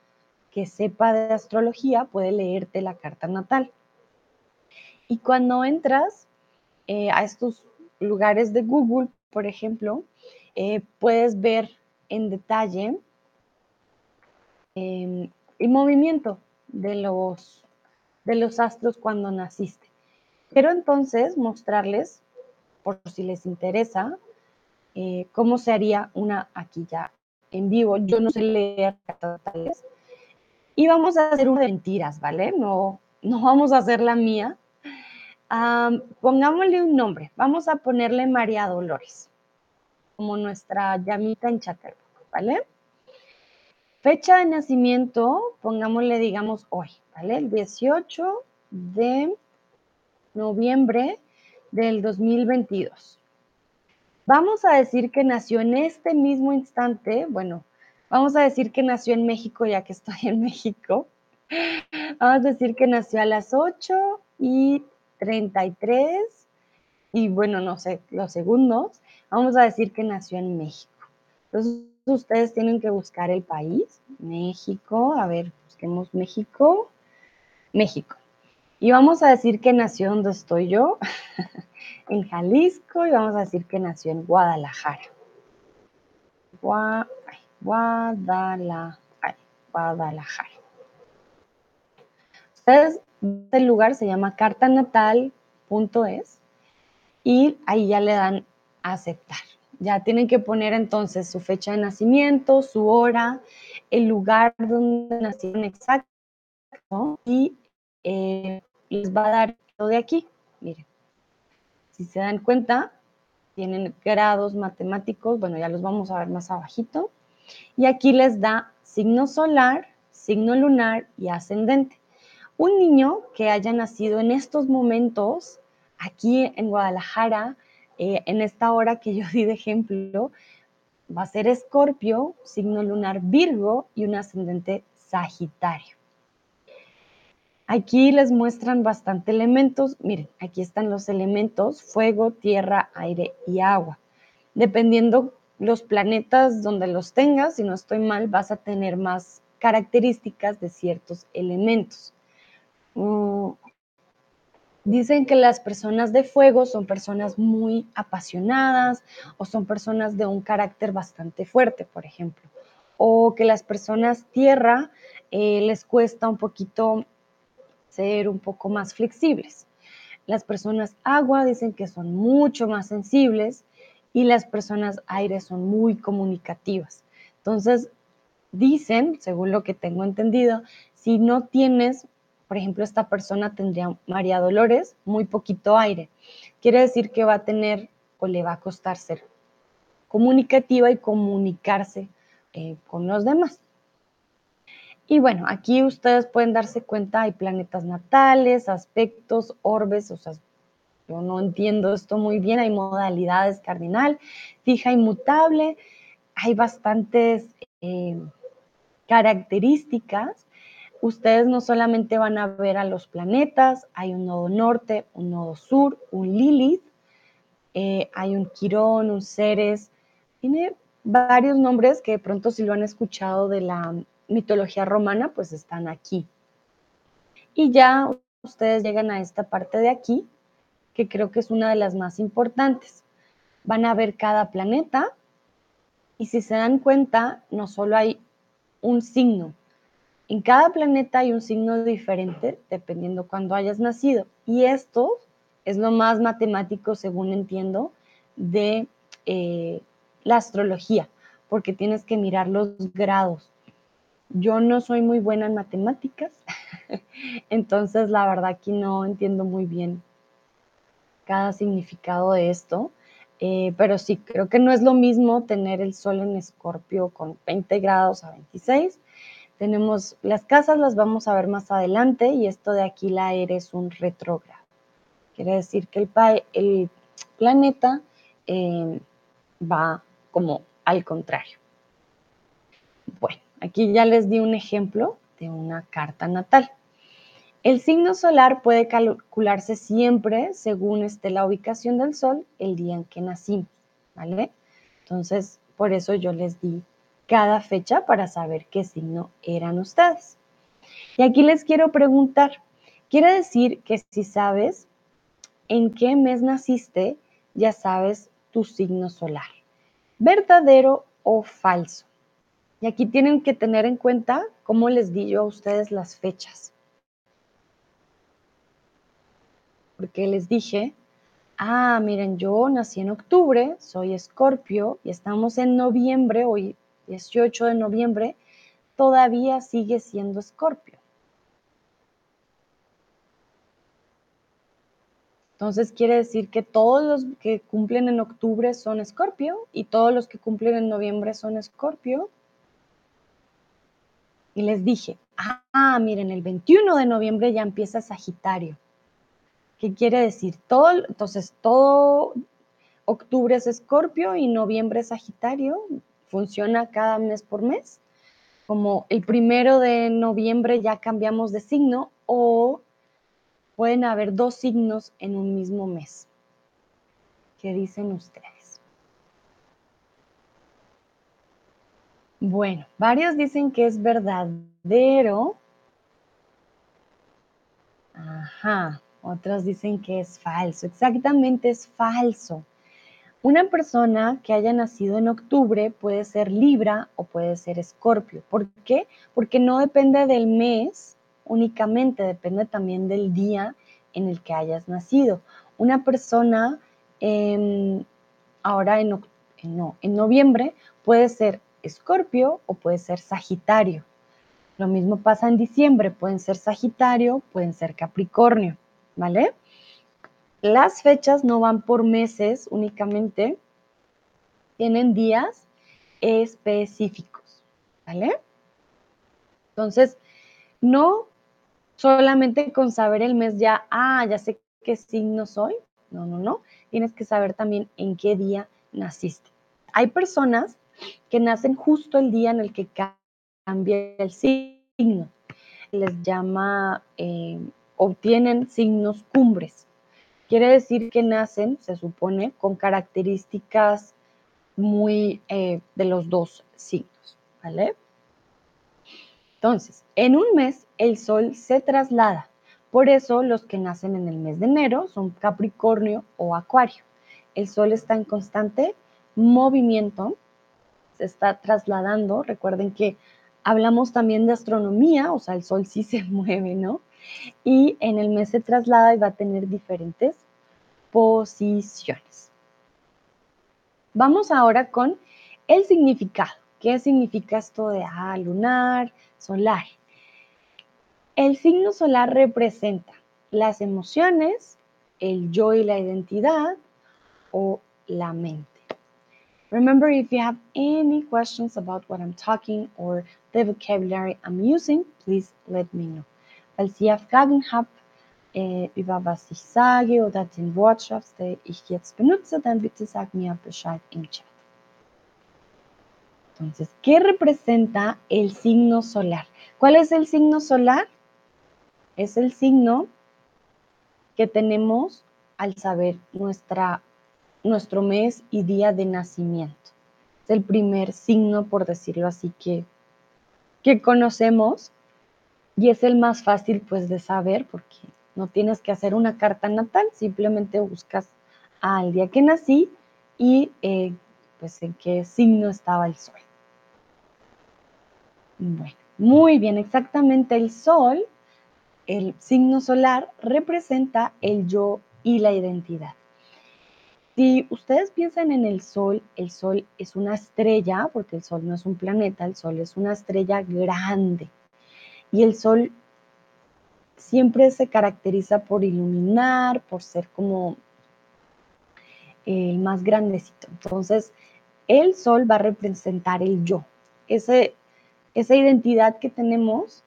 que sepa de astrología puede leerte la carta natal. Y cuando entras eh, a estos lugares de Google, por ejemplo, eh, puedes ver en detalle em, el movimiento de los, de los astros cuando naciste. Quiero entonces mostrarles, por si les interesa, eh, cómo se haría una aquí ya en vivo. Yo no sé leer cartas y vamos a hacer una de mentiras, ¿vale? No, no vamos a hacer la mía, pongámosle un nombre. Vamos a ponerle María Dolores, como nuestra llamita en Chatterbox, ¿vale? Fecha de nacimiento, pongámosle, digamos, hoy, ¿vale? El 18 de noviembre del 2022. Vamos a decir que nació en este mismo instante, bueno, vamos a decir que nació en México ya que estoy en México, Vamos a decir que nació a las 8 y 33 y bueno, no sé, los segundos. Vamos a decir que nació en México. Entonces ustedes tienen que buscar el país, México, a ver, busquemos México, México. Y vamos a decir que nació donde estoy yo, en Jalisco, y vamos a decir que nació en Guadalajara. Guadalajara. Guadalajara. Ustedes, el lugar se llama cartanatal.es y ahí ya le dan aceptar. Ya tienen que poner entonces su fecha de nacimiento, su hora, el lugar donde nacieron exacto y eh, les va a dar lo de aquí. Miren, si se dan cuenta, tienen grados matemáticos, bueno, ya los vamos a ver más abajito. Y aquí les da signo solar, signo lunar y ascendente. Un niño que haya nacido en estos momentos, aquí en Guadalajara, eh, en esta hora que yo di de ejemplo, va a ser Escorpio, signo lunar Virgo y un ascendente Sagitario. Aquí les muestran bastante elementos. Miren, aquí están los elementos, fuego, tierra, aire y agua. Dependiendo los planetas donde los tengas, si no estoy mal, vas a tener más características de ciertos elementos. Dicen que las personas de fuego son personas muy apasionadas o son personas de un carácter bastante fuerte, por ejemplo. O que las personas tierra eh, les cuesta un poquito ser un poco más flexibles. Las personas agua dicen que son mucho más sensibles y las personas aire son muy comunicativas. Entonces, dicen, según lo que tengo entendido, si no tienes, por ejemplo, esta persona tendría María Dolores, muy poquito aire. Quiere decir que va a tener o le va a costar ser comunicativa y comunicarse eh, con los demás. Y bueno, aquí ustedes pueden darse cuenta, hay planetas natales, aspectos, orbes, o sea, yo no entiendo esto muy bien, hay modalidades cardinal, fija, inmutable, hay bastantes eh, características. Ustedes no solamente van a ver a los planetas, hay un nodo norte, un nodo sur, un Lilith, eh, hay un Quirón, un Ceres, tiene varios nombres que de pronto si lo han escuchado de la mitología romana, pues están aquí. Y ya ustedes llegan a esta parte de aquí, que creo que es una de las más importantes. Van a ver cada planeta y si se dan cuenta, no solo hay un signo. En cada planeta hay un signo diferente dependiendo cuándo hayas nacido. Y esto es lo más matemático, según entiendo, de eh, la astrología, porque tienes que mirar los grados. Yo no soy muy buena en matemáticas, entonces la verdad aquí no entiendo muy bien cada significado de esto, eh, pero sí, creo que no es lo mismo tener el sol en escorpio con 20 grados a 26. Tenemos las casas, las vamos a ver más adelante, y esto de aquí la era es un retrógrado. Quiere decir que el, planeta eh, va como al contrario. Bueno, Aquí ya les di un ejemplo de una carta natal. El signo solar puede calcularse siempre según esté la ubicación del Sol el día en que nacimos, ¿vale? Entonces, por eso yo les di cada fecha para saber qué signo eran ustedes. Y aquí les quiero preguntar, quiere decir que si sabes en qué mes naciste, ya sabes tu signo solar, verdadero o falso. Y aquí tienen que tener en cuenta cómo les di yo a ustedes las fechas. Porque les dije, ah, miren, yo nací en octubre, soy escorpio y estamos en noviembre, hoy 18 de noviembre, todavía sigue siendo escorpio. Entonces quiere decir que todos los que cumplen en octubre son escorpio y todos los que cumplen en noviembre son escorpio y les dije, ah, miren, el 21 de noviembre ya empieza Sagitario. ¿Qué quiere decir? Todo, entonces, todo octubre es Escorpio y noviembre es Sagitario. Funciona cada mes por mes. como el primero de noviembre ya cambiamos de signo o pueden haber dos signos en un mismo mes. ¿Qué dicen ustedes? Bueno, varios dicen que es verdadero. Ajá, otros dicen que es falso. Exactamente es falso. Una persona que haya nacido en octubre puede ser Libra o puede ser Escorpio. ¿Por qué? Porque no depende del mes únicamente, depende también del día en el que hayas nacido. Una persona ahora en, en noviembre puede ser Escorpio o puede ser Sagitario. Lo mismo pasa en diciembre, pueden ser Sagitario, pueden ser Capricornio, ¿vale? Las fechas no van por meses únicamente, tienen días específicos, ¿vale? Entonces, no solamente con saber el mes ya, ah, ya sé qué signo soy. No, no, no. Tienes que saber también en qué día naciste. Hay personas que nacen justo el día en el que cambia el signo. Les llama, eh, obtienen signos cumbres. Quiere decir que nacen, se supone, con características muy eh, de los dos signos, ¿vale? Entonces, en un mes el Sol se traslada. Por eso los que nacen en el mes de enero son Capricornio o Acuario. El Sol está en constante movimiento, se está trasladando. Recuerden que hablamos también de astronomía, o sea, el Sol sí se mueve, ¿no? Y en el mes traslada y va a tener diferentes posiciones. Vamos ahora con el significado. ¿Qué significa esto de ah, lunar, solar? El signo solar representa las emociones, el yo y la identidad o la mente. Remember, if you have any questions about what I'm talking or the vocabulary I'm using, please let me know. Falls ihr Fragen habt äh, über was ich sage oder den Wortschatz, den ich jetzt benutze, dann bitte sag mir Bescheid im Chat. Entonces, ¿qué representa el signo solar? ¿Cuál es el signo solar? Es el signo que tenemos al saber nuestra, nuestro mes y día de nacimiento. Es el primer signo, por decirlo así, que, que conocemos y es el más fácil pues de saber porque no tienes que hacer una carta natal, simplemente buscas al día que nací y eh, pues en qué signo estaba el sol. Bueno, muy bien, exactamente el sol, el signo solar representa el yo y la identidad. Si ustedes piensan en el sol, el sol es una estrella, porque el sol no es un planeta, el sol es una estrella grande y el sol siempre se caracteriza por iluminar, por ser como el más grandecito. Entonces, el sol va a representar el yo. Ese, esa identidad que tenemos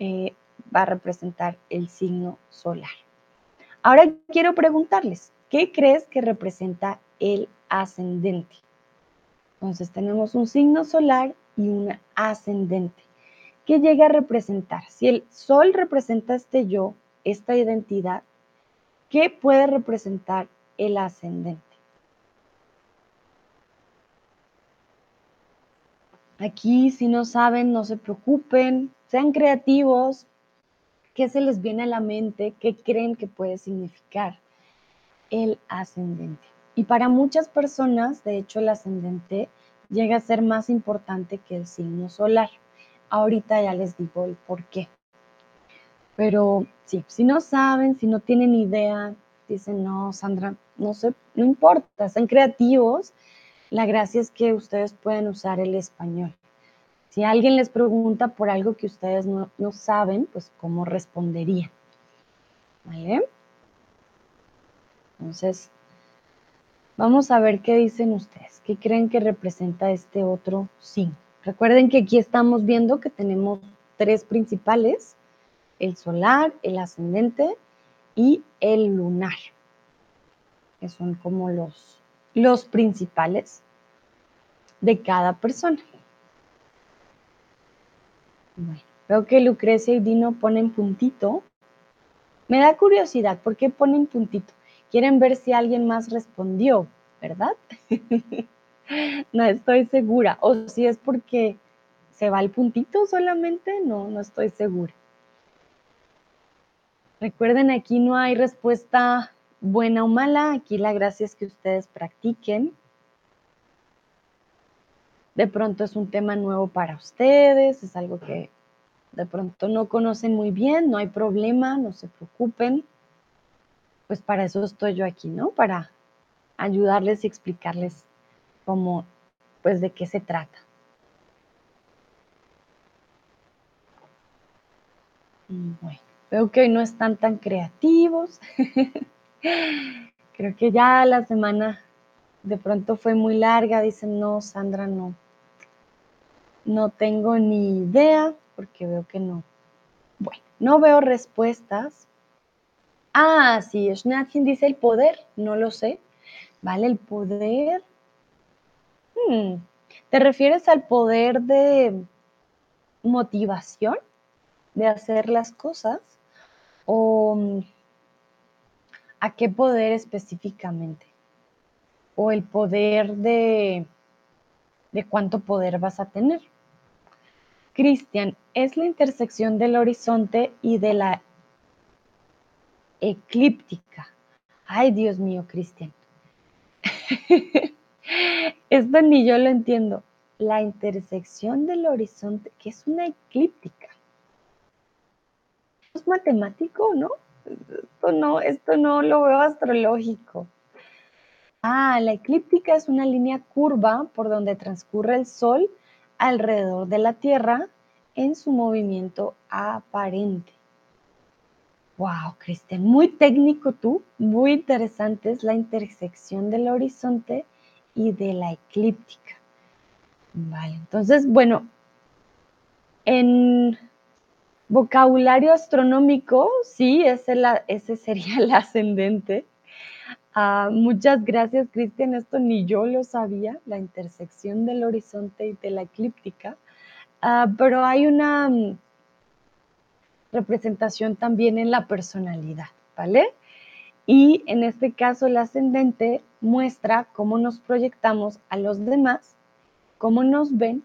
eh, va a representar el signo solar. Ahora quiero preguntarles, ¿qué crees que representa el ascendente? Entonces tenemos un signo solar y un ascendente. ¿Qué llega a representar? Si el sol representa este yo, esta identidad, ¿qué puede representar el ascendente? Aquí, si no saben, no se preocupen, sean creativos. ¿Qué se les viene a la mente? ¿Qué creen que puede significar el ascendente? Y para muchas personas, de hecho, el ascendente llega a ser más importante que el signo solar. Ahorita ya les digo el por qué. Pero sí, si no saben, si no tienen idea, dicen, no, Sandra, no sé, no importa, sean creativos. La gracia es que ustedes pueden usar el español. Si alguien les pregunta por algo que ustedes no, saben, pues cómo responderían. ¿Vale? Entonces, vamos a ver qué dicen ustedes. ¿Qué creen que representa este otro signo? Recuerden que aquí estamos viendo que tenemos tres principales, el solar, el ascendente y el lunar, que son como los, los principales de cada persona. Veo que Lucrecia y Dino ponen puntito. Me da curiosidad, ¿por qué ponen puntito? Quieren ver si alguien más respondió, ¿verdad? no estoy segura. O si es porque se va el puntito solamente, no, no estoy segura. Recuerden, aquí no hay respuesta buena o mala. Aquí la gracia es que ustedes practiquen. De pronto es un tema nuevo para ustedes, es algo que de pronto no conocen muy bien, no hay problema, no se preocupen. Pues para eso estoy yo aquí, ¿no? Para ayudarles y explicarles cómo, pues de qué se trata. Bueno, veo que hoy no están tan creativos. Creo que ya la semana de pronto fue muy larga. Dicen, no, Sandra, no. No tengo ni idea porque veo que no. Bueno, no veo respuestas. Ah, sí, Schnatchen dice el poder, no lo sé. ¿Vale? El poder. Hmm, ¿Te refieres al poder de motivación? de hacer las cosas o mm, a qué poder específicamente o el poder de, de cuánto poder vas a tener. Cristian, es la intersección del horizonte y de la eclíptica. Ay, Dios mío, Cristian. Esto ni yo lo entiendo. La intersección del horizonte, que es una eclíptica es matemático, ¿no? Esto no, esto no lo veo astrológico. Ah, la eclíptica es una línea curva por donde transcurre el Sol alrededor de la Tierra en su movimiento aparente. Wow, Cristian, muy técnico tú, muy interesante es la intersección del horizonte y de la eclíptica. Vale, entonces, bueno, en Vocabulario astronómico, sí, ese, la, ese sería el ascendente. Ah, muchas gracias, Cristian. Esto ni yo lo sabía, la intersección del horizonte y de la eclíptica. Ah, pero hay una mm, representación también en la personalidad, ¿vale? Y en este caso, el ascendente muestra cómo nos proyectamos a los demás, cómo nos ven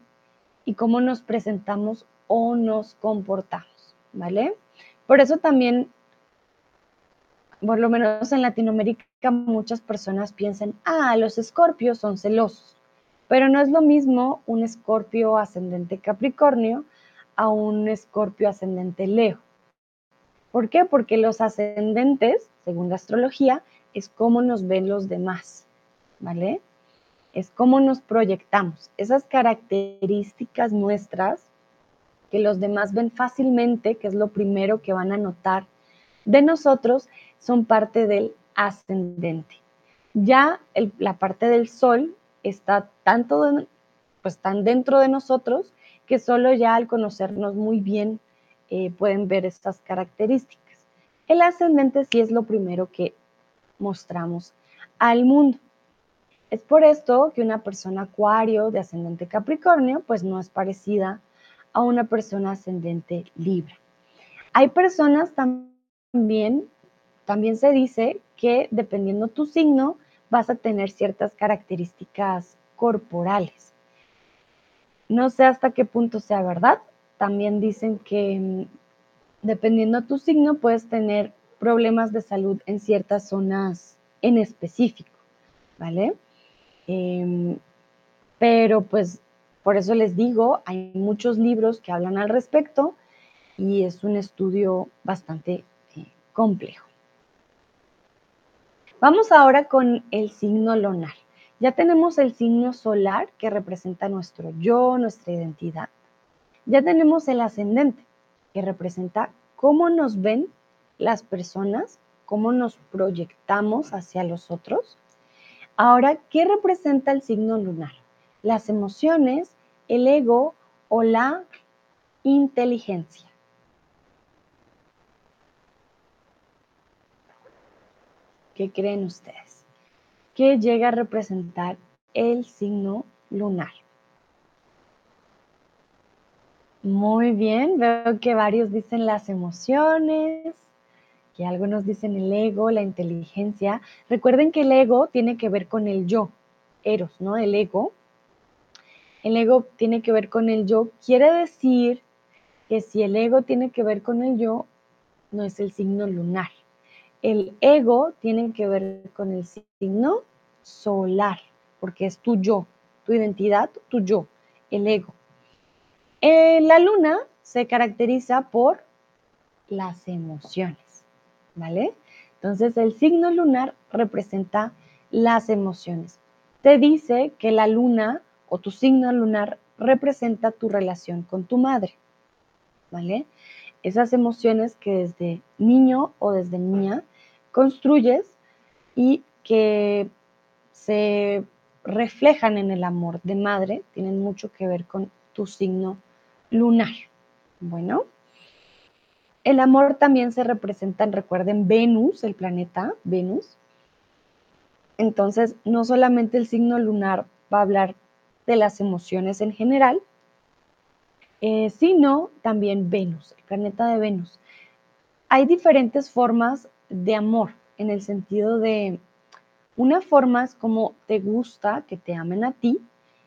y cómo nos presentamos o nos comportamos. ¿vale? Por eso también, por lo menos en Latinoamérica, muchas personas piensan, ah, los escorpios son celosos, pero no es lo mismo un escorpio ascendente Capricornio a un escorpio ascendente Leo. ¿Por qué? Porque los ascendentes, según la astrología, es cómo nos ven los demás, ¿vale? Es cómo nos proyectamos. Esas características nuestras que los demás ven fácilmente, que es lo primero que van a notar de nosotros, son parte del ascendente. Ya la parte del sol está tanto pues tan dentro de nosotros que solo ya al conocernos muy bien eh, pueden ver estas características. El ascendente sí es lo primero que mostramos al mundo. Es por esto que una persona acuario de ascendente capricornio pues no es parecida a una persona ascendente Libra. Hay personas también, también se dice que dependiendo tu signo vas a tener ciertas características corporales. No sé hasta qué punto sea verdad. También dicen que mm, dependiendo tu signo puedes tener problemas de salud en ciertas zonas en específico, ¿vale? Em, pero pues por eso les digo, hay muchos libros que hablan al respecto y es un estudio bastante eh, complejo. Vamos ahora con el signo lunar. Ya tenemos el signo solar que representa nuestro yo, nuestra identidad. Ya tenemos el ascendente que representa cómo nos ven las personas, cómo nos proyectamos hacia los otros. Ahora, ¿qué representa el signo lunar? las emociones, el ego o la inteligencia. ¿Qué creen ustedes? ¿Qué llega a representar el signo lunar? Muy bien, veo que varios dicen las emociones, que algunos dicen el ego, la inteligencia. Recuerden que el ego tiene que ver con el yo, Eros, ¿no? El ego. El ego tiene que ver con el yo. Quiere decir que si el ego tiene que ver con el yo, no es el signo lunar. El ego tiene que ver con el signo solar, porque es tu yo, tu identidad, tu yo, el ego. Eh, la luna se caracteriza por las emociones, ¿vale? Entonces el signo lunar representa las emociones. Te dice que la luna o tu signo lunar representa tu relación con tu madre, ¿vale? Esas emociones que desde niño o desde niña construyes y que se reflejan en el amor de madre, tienen mucho que ver con tu signo lunar. Bueno, el amor también se representa, recuerden, Venus, el planeta Venus. Entonces, no solamente el signo lunar va a hablar de las emociones en general, eh, sino también Venus, el planeta de Venus. Hay diferentes formas de amor en el sentido de, una forma es como te gusta que te amen a ti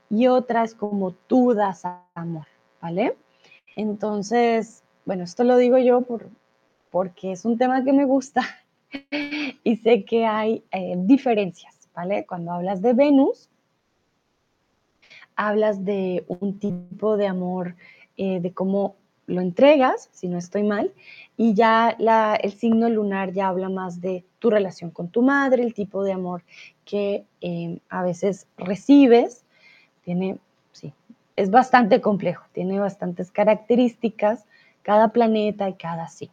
y otra es como tú das amor. ¿vale? Entonces, bueno, esto lo digo yo por, porque es un tema que me gusta y sé que hay eh, diferencias, ¿vale? Cuando hablas de Venus, hablas de un tipo de amor, eh, de cómo lo entregas, si no estoy mal, y ya el signo lunar ya habla más de tu relación con tu madre, el tipo de amor que eh, a veces recibes, tiene es bastante complejo, tiene bastantes características, cada planeta y cada signo.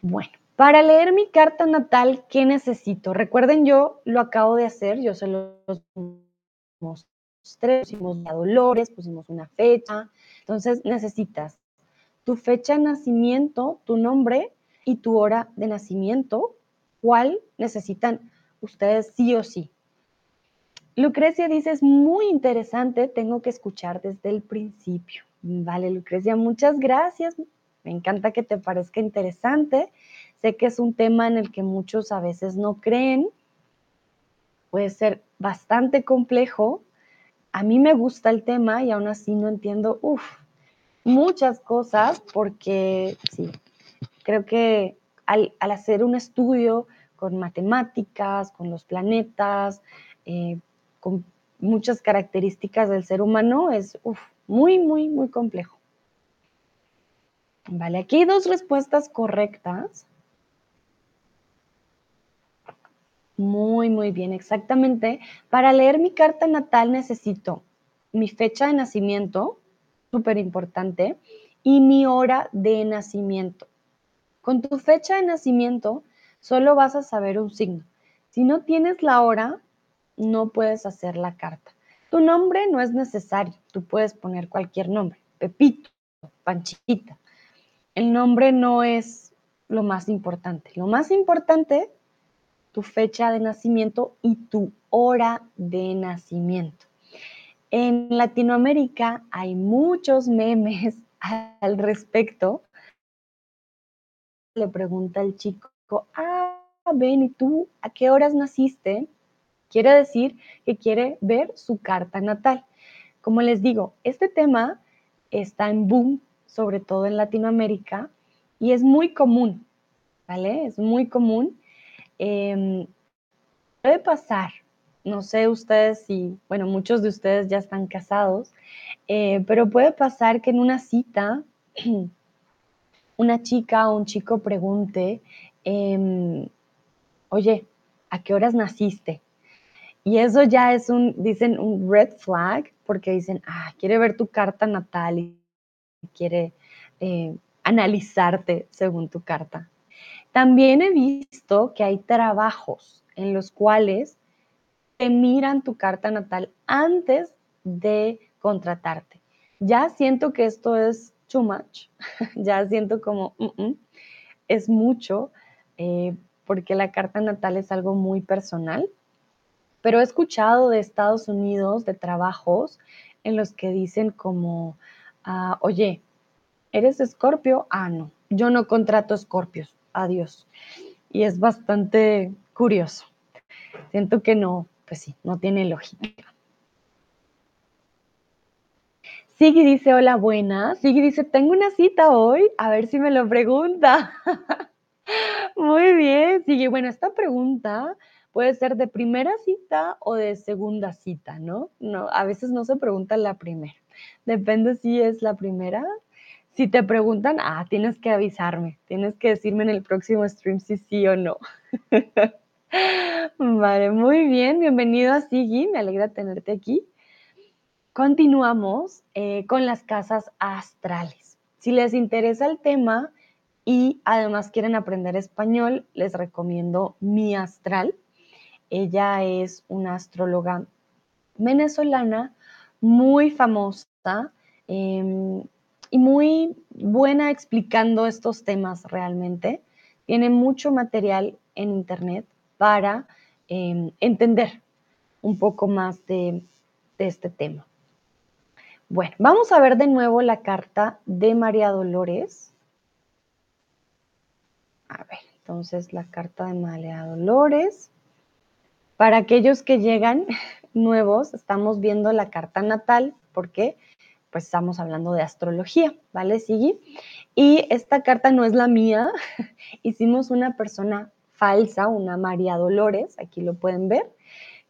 Bueno, para leer mi carta natal, ¿qué necesito? Recuerden, yo lo acabo de hacer, yo se los mostré, pusimos Dolores, pusimos una fecha. Entonces necesitas tu fecha de nacimiento, tu nombre y tu hora de nacimiento, cuál necesitan ustedes sí o sí. Lucrecia dice, es muy interesante, tengo que escuchar desde el principio. Vale, Lucrecia, muchas gracias. Me encanta que te parezca interesante. Sé que es un tema en el que muchos a veces no creen. Puede ser bastante complejo. A mí me gusta el tema y aún así no entiendo, uff, muchas cosas porque sí, creo que al, hacer un estudio con matemáticas, con los planetas, eh, con muchas características del ser humano, es muy, muy, muy complejo. Vale, aquí hay dos respuestas correctas. Muy, muy bien, exactamente. Para leer mi carta natal necesito mi fecha de nacimiento, súper importante, y mi hora de nacimiento. Con tu fecha de nacimiento solo vas a saber un signo. Si no tienes la hora, no puedes hacer la carta. Tu nombre no es necesario, tú puedes poner cualquier nombre, Pepito, Panchita. El nombre no es lo más importante. Lo más importante, tu fecha de nacimiento y tu hora de nacimiento. En Latinoamérica hay muchos memes al respecto. Le pregunta el chico, ah, ven, ¿y tú a qué horas naciste? Quiere decir que quiere ver su carta natal. Como les digo, este tema está en boom, sobre todo en Latinoamérica, y es muy común, ¿vale? Es muy común. Em, puede pasar, no sé ustedes si, bueno, muchos de ustedes ya están casados, eh, pero puede pasar que en una cita una chica o un chico pregunte, em, oye, ¿a qué horas naciste? Y eso ya es un, dicen, un red flag, porque dicen, ah, quiere ver tu carta natal y quiere eh, analizarte según tu carta. También he visto que hay trabajos en los cuales te miran tu carta natal antes de contratarte. Ya siento que esto es too much, ya siento como es mucho, eh, porque la carta natal es algo muy personal pero he escuchado de Estados Unidos de trabajos en los que dicen como, ah, oye, ¿eres escorpio? Ah, no, yo no contrato escorpios, adiós. Y es bastante curioso. Siento que no, pues sí, no tiene lógica. Sigui dice, hola, buena. Sigui dice, tengo una cita hoy, a ver si me lo pregunta. Muy bien, Sigui. Bueno, esta pregunta puede ser de primera cita o de segunda cita, ¿no? No, a veces no se pregunta la primera. Depende si es la primera. Si te preguntan, ah, tienes que avisarme, tienes que decirme en el próximo stream si sí o no. vale, muy bien, bienvenido a Sigui, me alegra tenerte aquí. Continuamos eh, con las casas astrales. Si les interesa el tema y además quieren aprender español, les recomiendo Mi Astral. Ella es una astróloga venezolana muy famosa em, y muy buena explicando estos temas realmente. Tiene mucho material en internet para em, entender un poco más de este tema. Bueno, vamos a ver de nuevo la carta de María Dolores. A ver, entonces la carta de María Dolores. Para aquellos que llegan nuevos, estamos viendo la carta natal porque pues estamos hablando de astrología, ¿vale? Sigue. Y esta carta no es la mía. Hicimos una persona falsa, una María Dolores, aquí lo pueden ver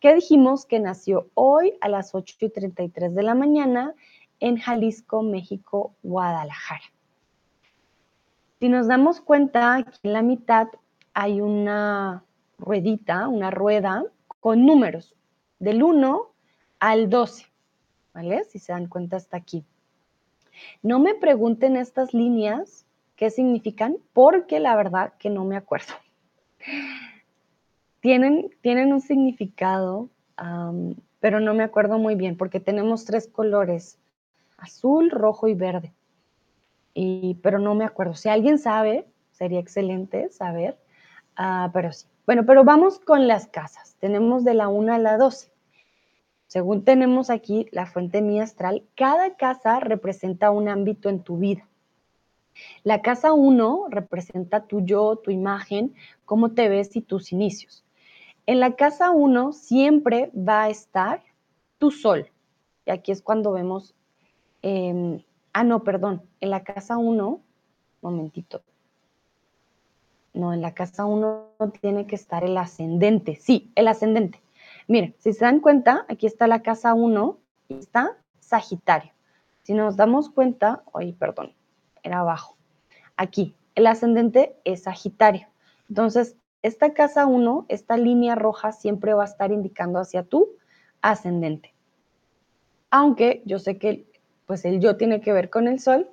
que dijimos que nació hoy a las 8 y 33 de la mañana en Jalisco, México, Guadalajara. Si nos damos cuenta, aquí en la mitad hay una ruedita, una rueda con números del 1 al 12, ¿vale? Si se dan cuenta hasta aquí. No me pregunten estas líneas qué significan, porque la verdad que no me acuerdo tienen, un significado, pero no me acuerdo muy bien porque tenemos tres colores, azul, rojo y verde. Y, pero no me acuerdo. Si alguien sabe, sería excelente saber, ah, pero sí. Bueno, pero vamos con las casas. Tenemos de la 1 a la 12. Según tenemos aquí la fuente mi astral, cada casa representa un ámbito en tu vida. La casa 1 representa tu yo, tu imagen, cómo te ves y tus inicios. En la casa 1 siempre va a estar tu sol. Y aquí es cuando vemos, em, ah, no, perdón, en la casa 1, momentito. No, en la casa 1 tiene que estar el ascendente. Sí, el ascendente. Miren, si se dan cuenta, aquí está la casa 1 y está Sagitario. Si nos damos cuenta, ay, perdón, era abajo. Aquí, el ascendente es Sagitario. Entonces, esta casa 1, esta línea roja siempre va a estar indicando hacia tu ascendente. Aunque yo sé que pues el yo tiene que ver con el sol,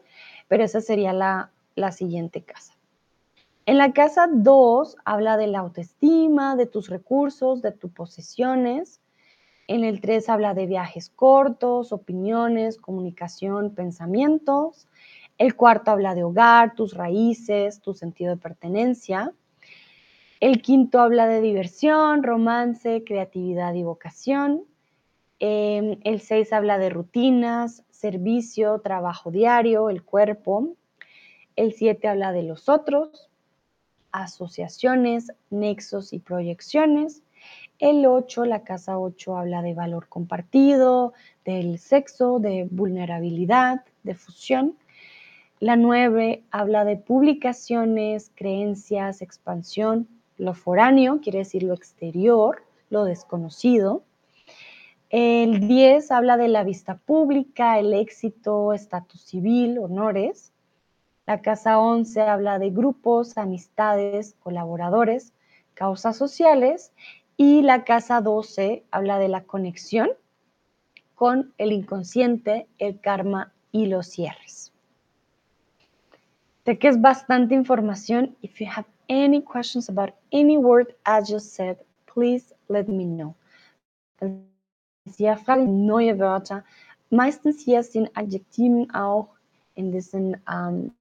pero esa sería la, la siguiente casa. En la casa 2 habla de la autoestima, de tus recursos, de tus posesiones. En el 3 habla de viajes cortos, opiniones, comunicación, pensamientos. El cuarto habla de hogar, tus raíces, tu sentido de pertenencia. El quinto habla de diversión, romance, creatividad y vocación. Em, el seis habla de rutinas, servicio, trabajo diario, el cuerpo. El siete habla de los otros, asociaciones, nexos y proyecciones. El 8, la casa 8, habla de valor compartido, del sexo, de vulnerabilidad, de fusión. La 9 habla de publicaciones, creencias, expansión, lo foráneo quiere decir lo exterior, lo desconocido. El 10 habla de la vista pública, el éxito, estatus civil, honores. La casa 11 habla de grupos, amistades, colaboradores, causas sociales. Y la casa 12 habla de la conexión con el inconsciente, el karma y los cierres. Sé que es bastante información. If you have any questions about any word I just said, please let me know. Sie fragen neue Wörter. Meistens hier sind Adjektiven auch in diesen, das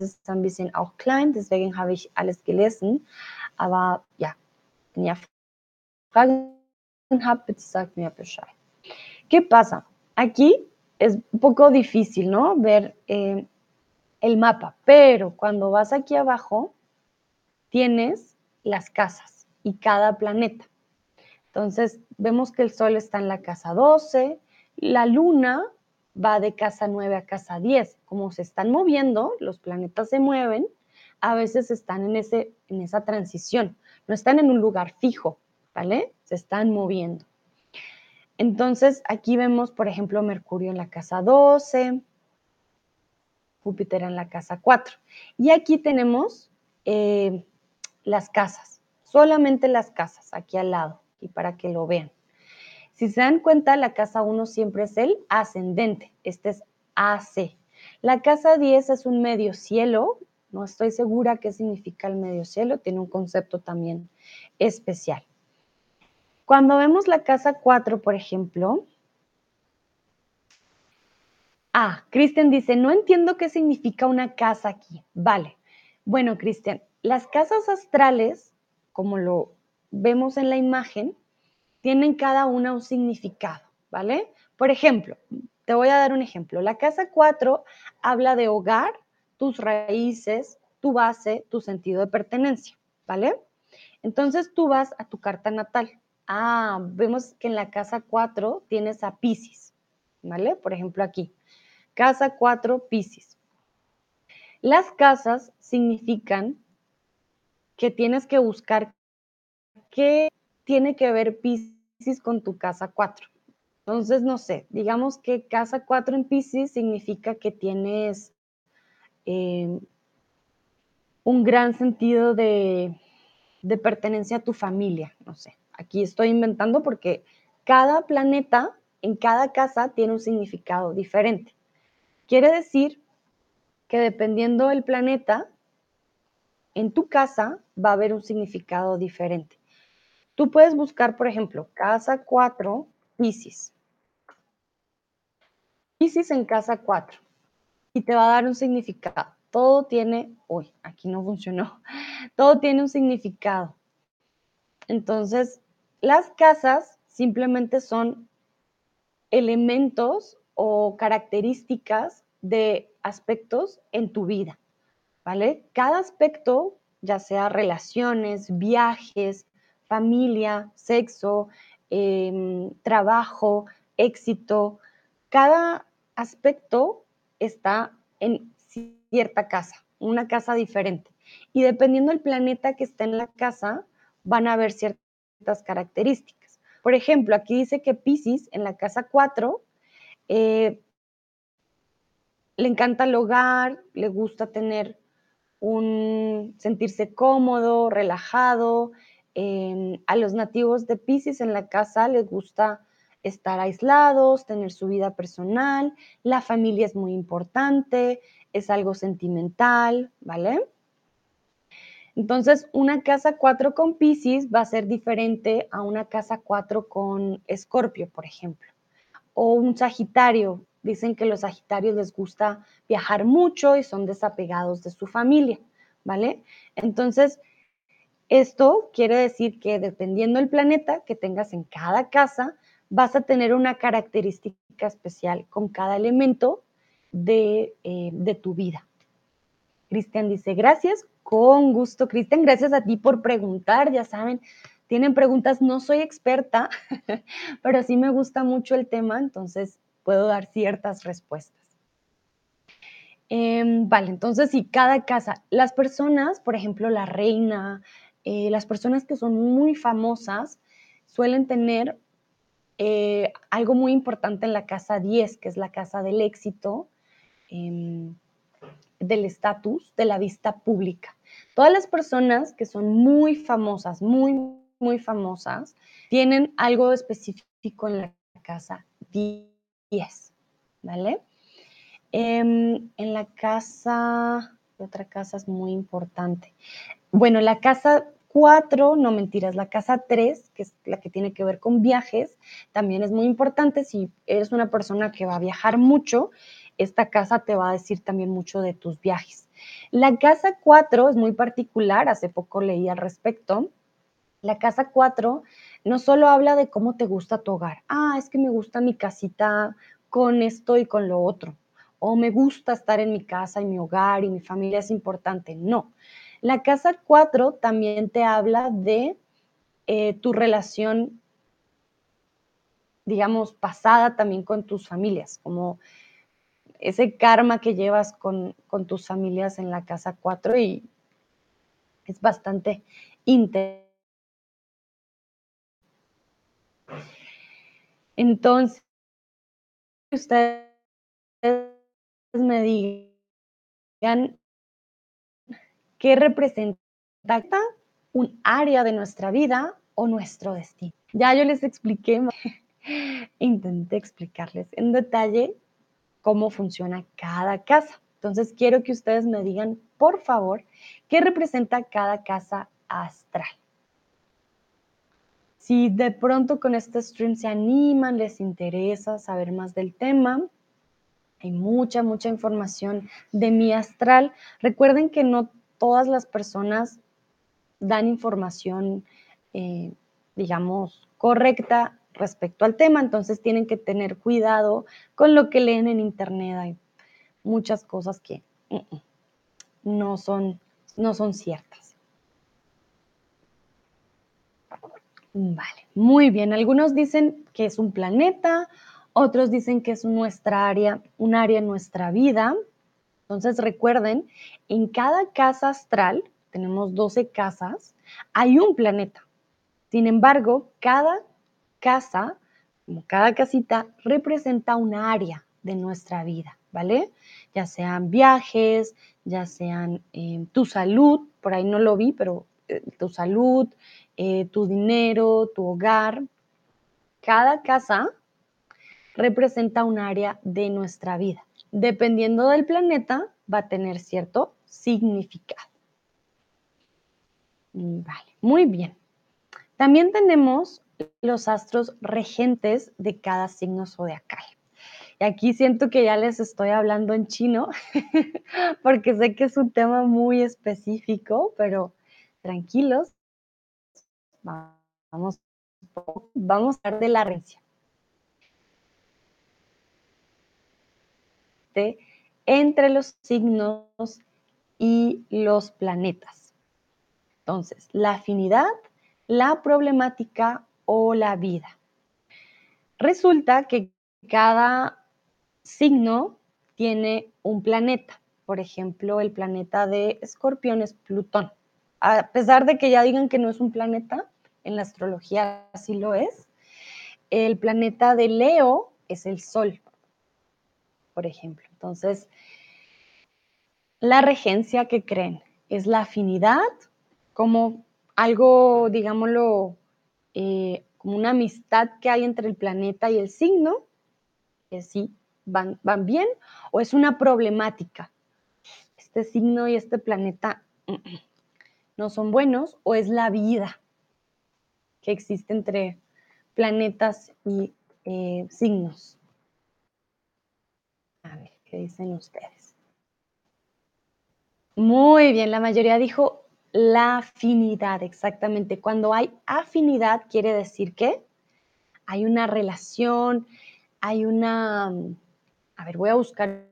ist ein bisschen auch klein, deswegen habe ich alles gelesen. Aber ja, wenn ihr Fragen habt, bitte sagt mir Bescheid. ¿Qué pasa? Aquí es un poco difícil, ¿no? Ver eh, el mapa, pero cuando vas aquí abajo, tienes las casas y cada planeta. Entonces, vemos que el Sol está en la casa 12, la Luna va de casa 9 a casa 10. Como se están moviendo, los planetas se mueven, a veces están en, ese, en esa transición, no están en un lugar fijo, ¿vale? Se están moviendo. Entonces, aquí vemos, por ejemplo, Mercurio en la casa 12, Júpiter en la casa 4. Y aquí tenemos eh, las casas, solamente las casas, aquí al lado, y para que lo vean. Si se dan cuenta, la casa 1 siempre es el ascendente, este es AC. La casa 10 es un medio cielo, no estoy segura qué significa el medio cielo, tiene un concepto también especial. Cuando vemos la casa 4, por ejemplo, Ah, Cristian dice, no entiendo qué significa una casa aquí. Vale. Bueno, Cristian, las casas astrales, como lo vemos en la imagen, tienen cada una un significado, ¿vale? Por ejemplo, te voy a dar un ejemplo. La casa 4 habla de hogar, tus raíces, tu base, tu sentido de pertenencia, ¿vale? Entonces tú vas a tu carta natal. Ah, vemos que en la casa 4 tienes a Pisces, ¿vale? Por ejemplo, aquí. Casa 4, Pisces. Las casas significan que tienes que buscar qué tiene que ver Pisces con tu casa 4. Entonces, no sé, digamos que casa 4 en Pisces significa que tienes eh, un gran sentido de, de pertenencia a tu familia, no sé. Aquí estoy inventando porque cada planeta en cada casa tiene un significado diferente. Quiere decir que dependiendo del planeta, en tu casa va a haber un significado diferente. Tú puedes buscar, por ejemplo, casa 4, Pisces. Pisces en casa 4. Y te va a dar un significado. Todo tiene, uy, aquí no funcionó. Todo tiene un significado. Entonces, las casas simplemente son elementos o características de aspectos en tu vida, ¿vale? Cada aspecto, ya sea relaciones, viajes, familia, sexo, em, trabajo, éxito. Cada aspecto está en cierta casa, una casa diferente. Y dependiendo del planeta que esté en la casa, van a haber ciertas características. Por ejemplo, aquí dice que Pisces en la casa 4 eh, le encanta el hogar, le gusta tener un sentirse cómodo, relajado, Em, a los nativos de Pisces en la casa les gusta estar aislados, tener su vida personal, la familia es muy importante, es algo sentimental, ¿vale? Entonces, una casa 4 con Pisces va a ser diferente a una casa 4 con Escorpio, por ejemplo. O un Sagitario. Dicen que los Sagitarios les gusta viajar mucho y son desapegados de su familia, ¿vale? Entonces, esto quiere decir que dependiendo del planeta que tengas en cada casa, vas a tener una característica especial con cada elemento de, eh, tu vida. Cristian dice, gracias, con gusto, Cristian, gracias a ti por preguntar, ya saben, tienen preguntas, no soy experta, pero sí me gusta mucho el tema, entonces puedo dar ciertas respuestas. Em, vale, entonces si cada casa, las personas, por ejemplo, la reina, eh, las personas que son muy famosas suelen tener eh, algo muy importante en la casa 10, que es la casa del éxito, em, del estatus, de la vista pública. Todas las personas que son muy famosas, muy, muy famosas, tienen algo específico en la casa 10, ¿vale? Em, en la casa, otra casa es muy importante. Bueno, la casa 4, no mentiras, la casa 3, que es la que tiene que ver con viajes, también es muy importante. Si eres una persona que va a viajar mucho, esta casa te va a decir también mucho de tus viajes. La casa 4 es muy particular, hace poco leí al respecto. La casa 4 no solo habla de cómo te gusta tu hogar. Ah, es que me gusta mi casita con esto y con lo otro. O me gusta estar en mi casa y mi hogar y mi familia es importante. No. La casa 4 también te habla de eh, tu relación, digamos, pasada también con tus familias, como ese karma que llevas con, con tus familias en la casa 4 y es bastante interesante. Entonces, ustedes me digan qué representa un área de nuestra vida o nuestro destino. Ya yo les expliqué, intenté explicarles en detalle cómo funciona cada casa. Entonces quiero que ustedes me digan, por favor, qué representa cada casa astral. Si de pronto con este stream se animan, les interesa saber más del tema, hay mucha, mucha información de mi astral. Recuerden que no todas las personas dan información, eh, digamos, correcta respecto al tema, entonces tienen que tener cuidado con lo que leen en internet. Hay muchas cosas que mm, mm, no, son, no son ciertas. Vale, muy bien. Algunos dicen que es un planeta, otros dicen que es nuestra área, un área en nuestra vida. Entonces recuerden, en cada casa astral, tenemos 12 casas, hay un planeta. Sin embargo, cada casa, como cada casita, representa un área de nuestra vida, ¿vale? Ya sean viajes, ya sean eh, tu salud, por ahí no lo vi, pero eh, tu salud, eh, tu dinero, tu hogar. Cada casa representa un área de nuestra vida. Dependiendo del planeta, va a tener cierto significado. Vale, muy bien. También tenemos los astros regentes de cada signo zodiacal. Y aquí siento que ya les estoy hablando en chino, porque sé que es un tema muy específico, pero tranquilos, Vamos, vamos a hablar de la entre los signos y los planetas. Entonces, la afinidad, la problemática o la vida. Resulta que cada signo tiene un planeta. Por ejemplo, el planeta de Escorpión es Plutón a pesar de que ya digan que no es un planeta, en la astrología así lo es, el planeta de Leo es el Sol, por ejemplo. Entonces, la regencia que creen es la afinidad como algo, digámoslo, eh, como una amistad que hay entre el planeta y el signo, que sí van, bien, o es una problemática. Este signo y este planeta no son buenos o es la vida que existe entre planetas y eh, signos. A ver, ¿qué dicen ustedes? Muy bien, la mayoría dijo la afinidad, exactamente. Cuando hay afinidad quiere decir que hay una relación, hay una... A ver, voy a buscar,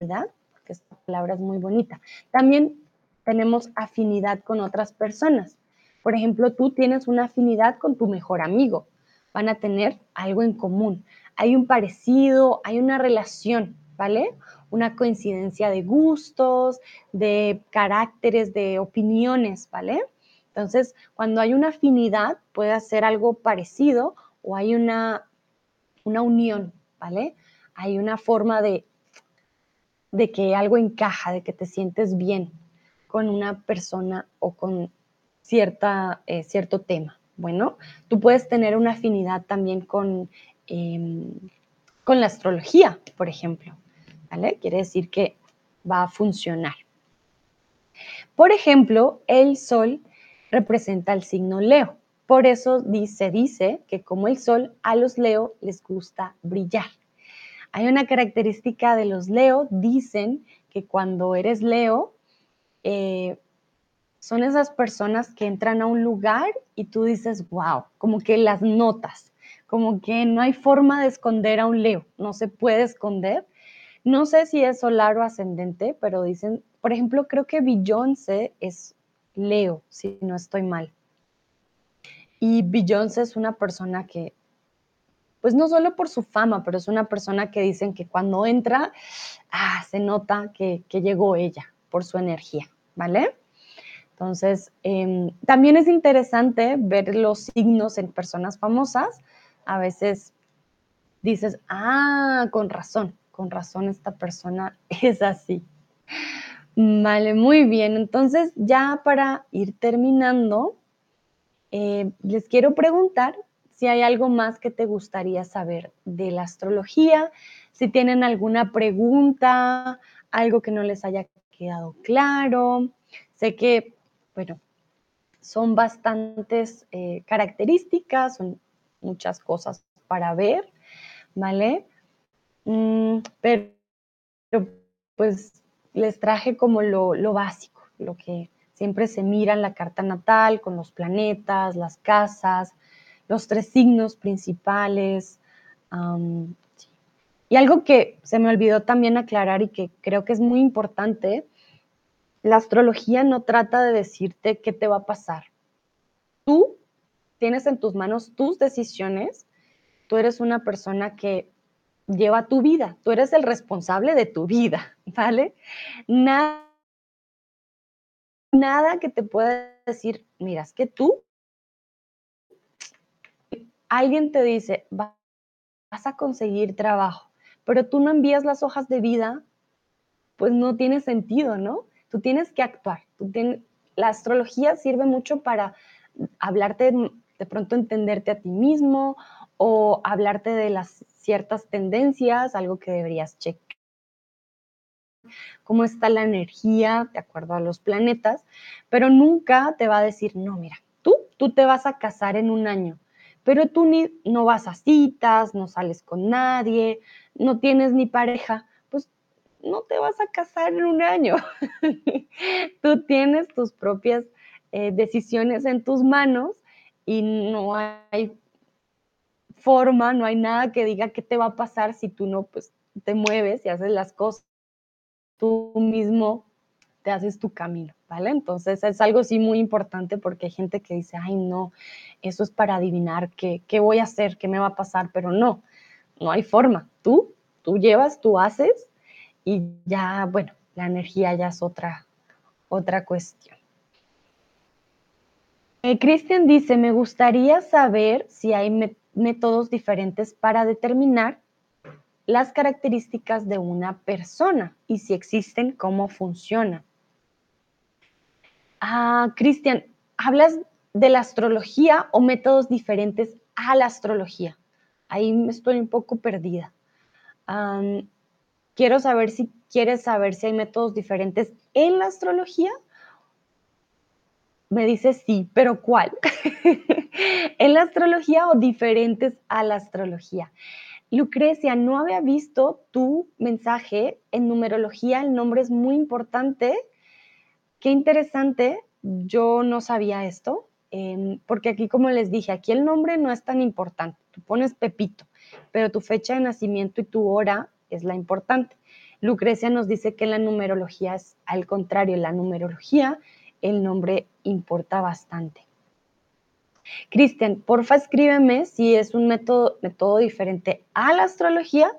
¿verdad? Porque esta palabra es muy bonita. También tenemos afinidad con otras personas. Por ejemplo, tú tienes una afinidad con tu mejor amigo. Van a tener algo en común. Hay un parecido, hay una relación, ¿vale? Una coincidencia de gustos, de caracteres, de opiniones, ¿vale? Entonces, cuando hay una afinidad, puede ser algo parecido o hay una, una unión, ¿vale? Hay una forma de, de que algo encaja, de que te sientes bien, con una persona o con cierta, eh, cierto tema. Bueno, tú puedes tener una afinidad también con, em, con la astrología, por ejemplo. Quiere decir que va a funcionar. Por ejemplo, el sol representa el signo Leo. Por eso se dice que como el sol, a los Leo les gusta brillar. Hay una característica de los Leo, dicen que cuando eres Leo, eh, son esas personas que entran a un lugar y tú dices, wow, como que las notas, como que no hay forma de esconder a un Leo, no se puede esconder. No sé si es solar o ascendente, pero dicen, por ejemplo, creo que Beyoncé es Leo, si no estoy mal. Y Beyoncé es una persona que, pues no solo por su fama, pero es una persona que dicen que cuando entra, ah, se nota que, que llegó ella por su energía, ¿vale? Entonces, em, también es interesante ver los signos en personas famosas. A veces dices, ah, con razón, con razón esta persona es así. Vale, muy bien. Entonces, ya para ir terminando, eh, les quiero preguntar si hay algo más que te gustaría saber de la astrología, si tienen alguna pregunta, algo que no les haya quedado claro. Sé que bueno, son bastantes eh, características, son muchas cosas para ver, ¿vale? Mm, pero pues les traje como lo, básico, lo que siempre se mira en la carta natal con los planetas, las casas, los tres signos principales. y algo que se me olvidó también aclarar y que creo que es muy importante la astrología no trata de decirte qué te va a pasar. Tienes en tus manos tus decisiones. Tú eres una persona que lleva tu vida. Tú eres el responsable de tu vida, ¿vale? Nada, que te pueda decir, mira, es que tú, alguien te dice, vas a conseguir trabajo, pero tú no envías las hojas de vida, pues no tiene sentido, ¿no? tú tienes que actuar. La astrología sirve mucho para hablarte, de pronto entenderte a ti mismo o hablarte de las ciertas tendencias, algo que deberías checar cómo está la energía de acuerdo a los planetas, pero nunca te va a decir, no, mira, tú, tú te vas a casar en un año, pero tú ni, no vas a citas, no sales con nadie, no tienes ni pareja no te vas a casar en un año. Tú tienes tus propias eh, decisiones en tus manos y no hay forma, no hay nada que diga qué te va a pasar si tú no pues, te mueves y haces las cosas tú mismo te haces tu camino, ¿vale? Entonces es algo sí muy importante porque hay gente que dice, ay, no, eso es para adivinar qué, qué voy a hacer, qué me va a pasar, pero no, no hay forma. Tú, tú llevas, tú haces y ya, bueno, la energía ya es otra, otra cuestión. Eh, Cristian dice, me gustaría saber si hay métodos diferentes para determinar las características de una persona y si existen, cómo funcionan. Ah, Cristian, ¿hablas de la astrología o métodos diferentes a la astrología? Ahí estoy un poco perdida. Quiero saber si quieres saber si hay métodos diferentes en la astrología. Me dice sí, pero ¿cuál? ¿En la astrología o diferentes a la astrología? Lucrecia, no había visto tu mensaje en numerología, el nombre es muy importante. Qué interesante, yo no sabía esto, em, porque aquí, como les dije, aquí el nombre no es tan importante. Tú pones Pepito, pero tu fecha de nacimiento y tu hora es la importante. Lucrecia nos dice que la numerología es al contrario, la numerología, el nombre importa bastante. Cristian, porfa escríbeme si es un método, diferente a la astrología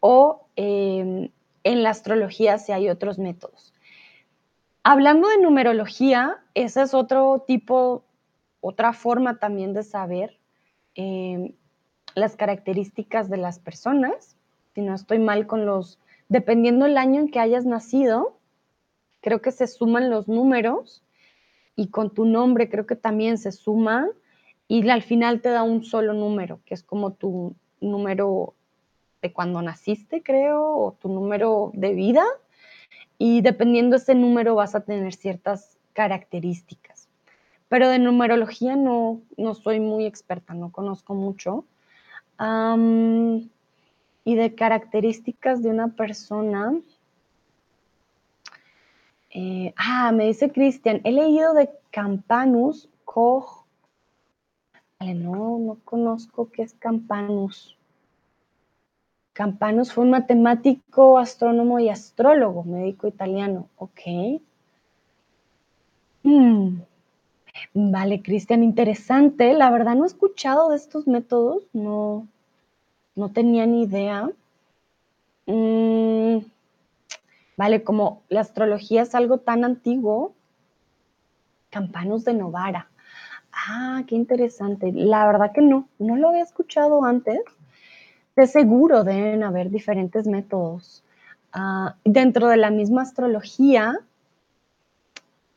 o em, en la astrología si hay otros métodos. Hablando de numerología, ese es otro tipo, otra forma también de saber em, las características de las personas si no estoy mal con los, dependiendo el año en que hayas nacido, creo que se suman los números y con tu nombre creo que también se suma y al final te da un solo número, que es como tu número de cuando naciste, creo, o tu número de vida. Y dependiendo de ese número vas a tener ciertas características. Pero de numerología no, no soy muy experta, no conozco mucho y de características de una persona. Eh, ah, me dice Cristian, he leído de Campanus, Koch, Vale, no, no conozco qué es Campanus. Campanus fue un matemático, astrónomo y astrólogo, médico italiano. Ok. Mm. Vale, Cristian, interesante. La verdad no he escuchado de estos métodos, no, no tenía ni idea. Mm. Vale, como la astrología es algo tan antiguo, Campanus de Novara. Ah, qué interesante. La verdad que no, no lo había escuchado antes. De seguro deben haber diferentes métodos. Ah, dentro de la misma astrología,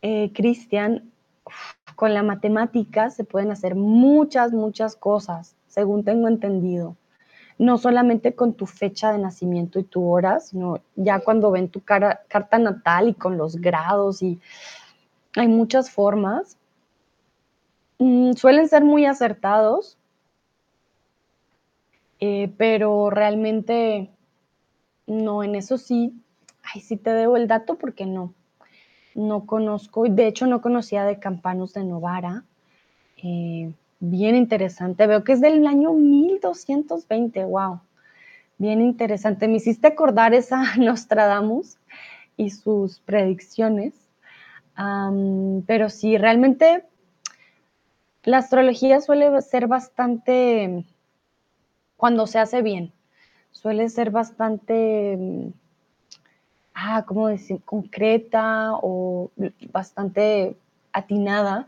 eh, Cristian, con la matemática se pueden hacer muchas, muchas cosas, según tengo entendido. No solamente con tu fecha de nacimiento y tu hora, sino ya cuando ven tu carta natal y con los grados y hay muchas formas. Mm, suelen ser muy acertados, eh, pero realmente no, en eso sí, ay, sí te debo el dato porque no, no conozco, de hecho no conocía de Campanos de Novara. Eh, bien interesante, veo que es del año 1220, wow, bien interesante. Me hiciste acordar esa Nostradamus y sus predicciones, pero sí, realmente la astrología suele ser bastante cuando se hace bien. Suele ser bastante, ah, ¿cómo decir?, concreta o bastante atinada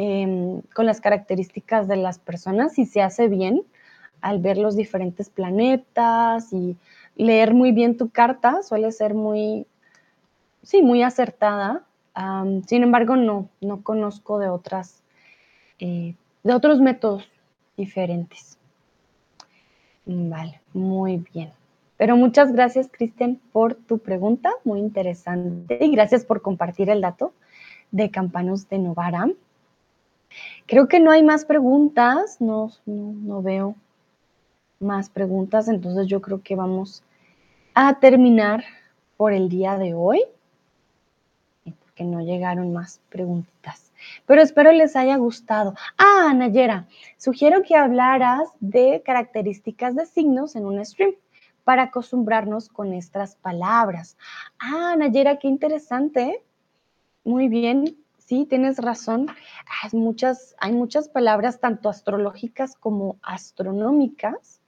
em, con las características de las personas y se hace bien al ver los diferentes planetas y leer muy bien tu carta, suele ser muy, sí, muy acertada. sin embargo, no, no conozco de otras, eh, de otros métodos diferentes. Vale, muy bien. Pero muchas gracias, Cristian, por tu pregunta, muy interesante. Y gracias por compartir el dato de Campanos de Novara. Creo que no hay más preguntas, no, no, veo más preguntas, entonces yo creo que vamos a terminar por el día de hoy, porque no llegaron más preguntas pero espero les haya gustado. Ah, Nayera, sugiero que hablaras de características de signos en un stream para acostumbrarnos con estas palabras. Ah, Nayera, qué interesante. Muy bien, sí, tienes razón. Hay muchas, hay muchas palabras, tanto astrológicas como astronómicas.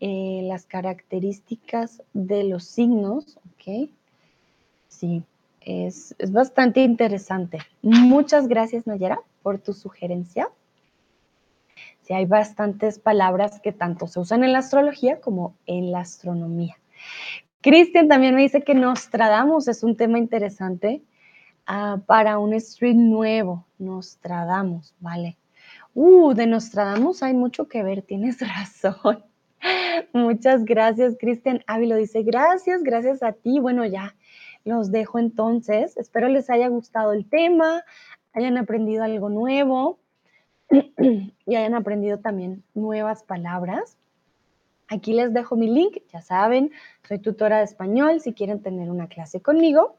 Eh, las características de los signos, ¿ok? Sí, es, bastante interesante. Muchas gracias, Nayera, por tu sugerencia. Sí, hay bastantes palabras que tanto se usan en la astrología como en la astronomía. Cristian también me dice que Nostradamus es un tema interesante ah, para un stream nuevo. Nostradamus, ¿vale? Uh, de Nostradamus hay mucho que ver, tienes razón. Muchas gracias, Cristian Ávilo dice, gracias, gracias a ti. Bueno, ya los dejo entonces. Espero les haya gustado el tema, hayan aprendido algo nuevo y hayan aprendido también nuevas palabras. Aquí les dejo mi link, ya saben, soy tutora de español, si quieren tener una clase conmigo.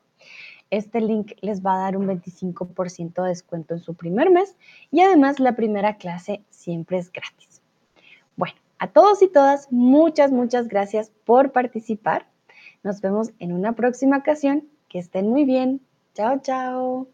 Este link les va a dar un 25% de descuento en su primer mes y además la primera clase siempre es gratis. Bueno, a todos y todas, muchas, muchas gracias por participar. Nos vemos en una próxima ocasión. Que estén muy bien. Chao, chao.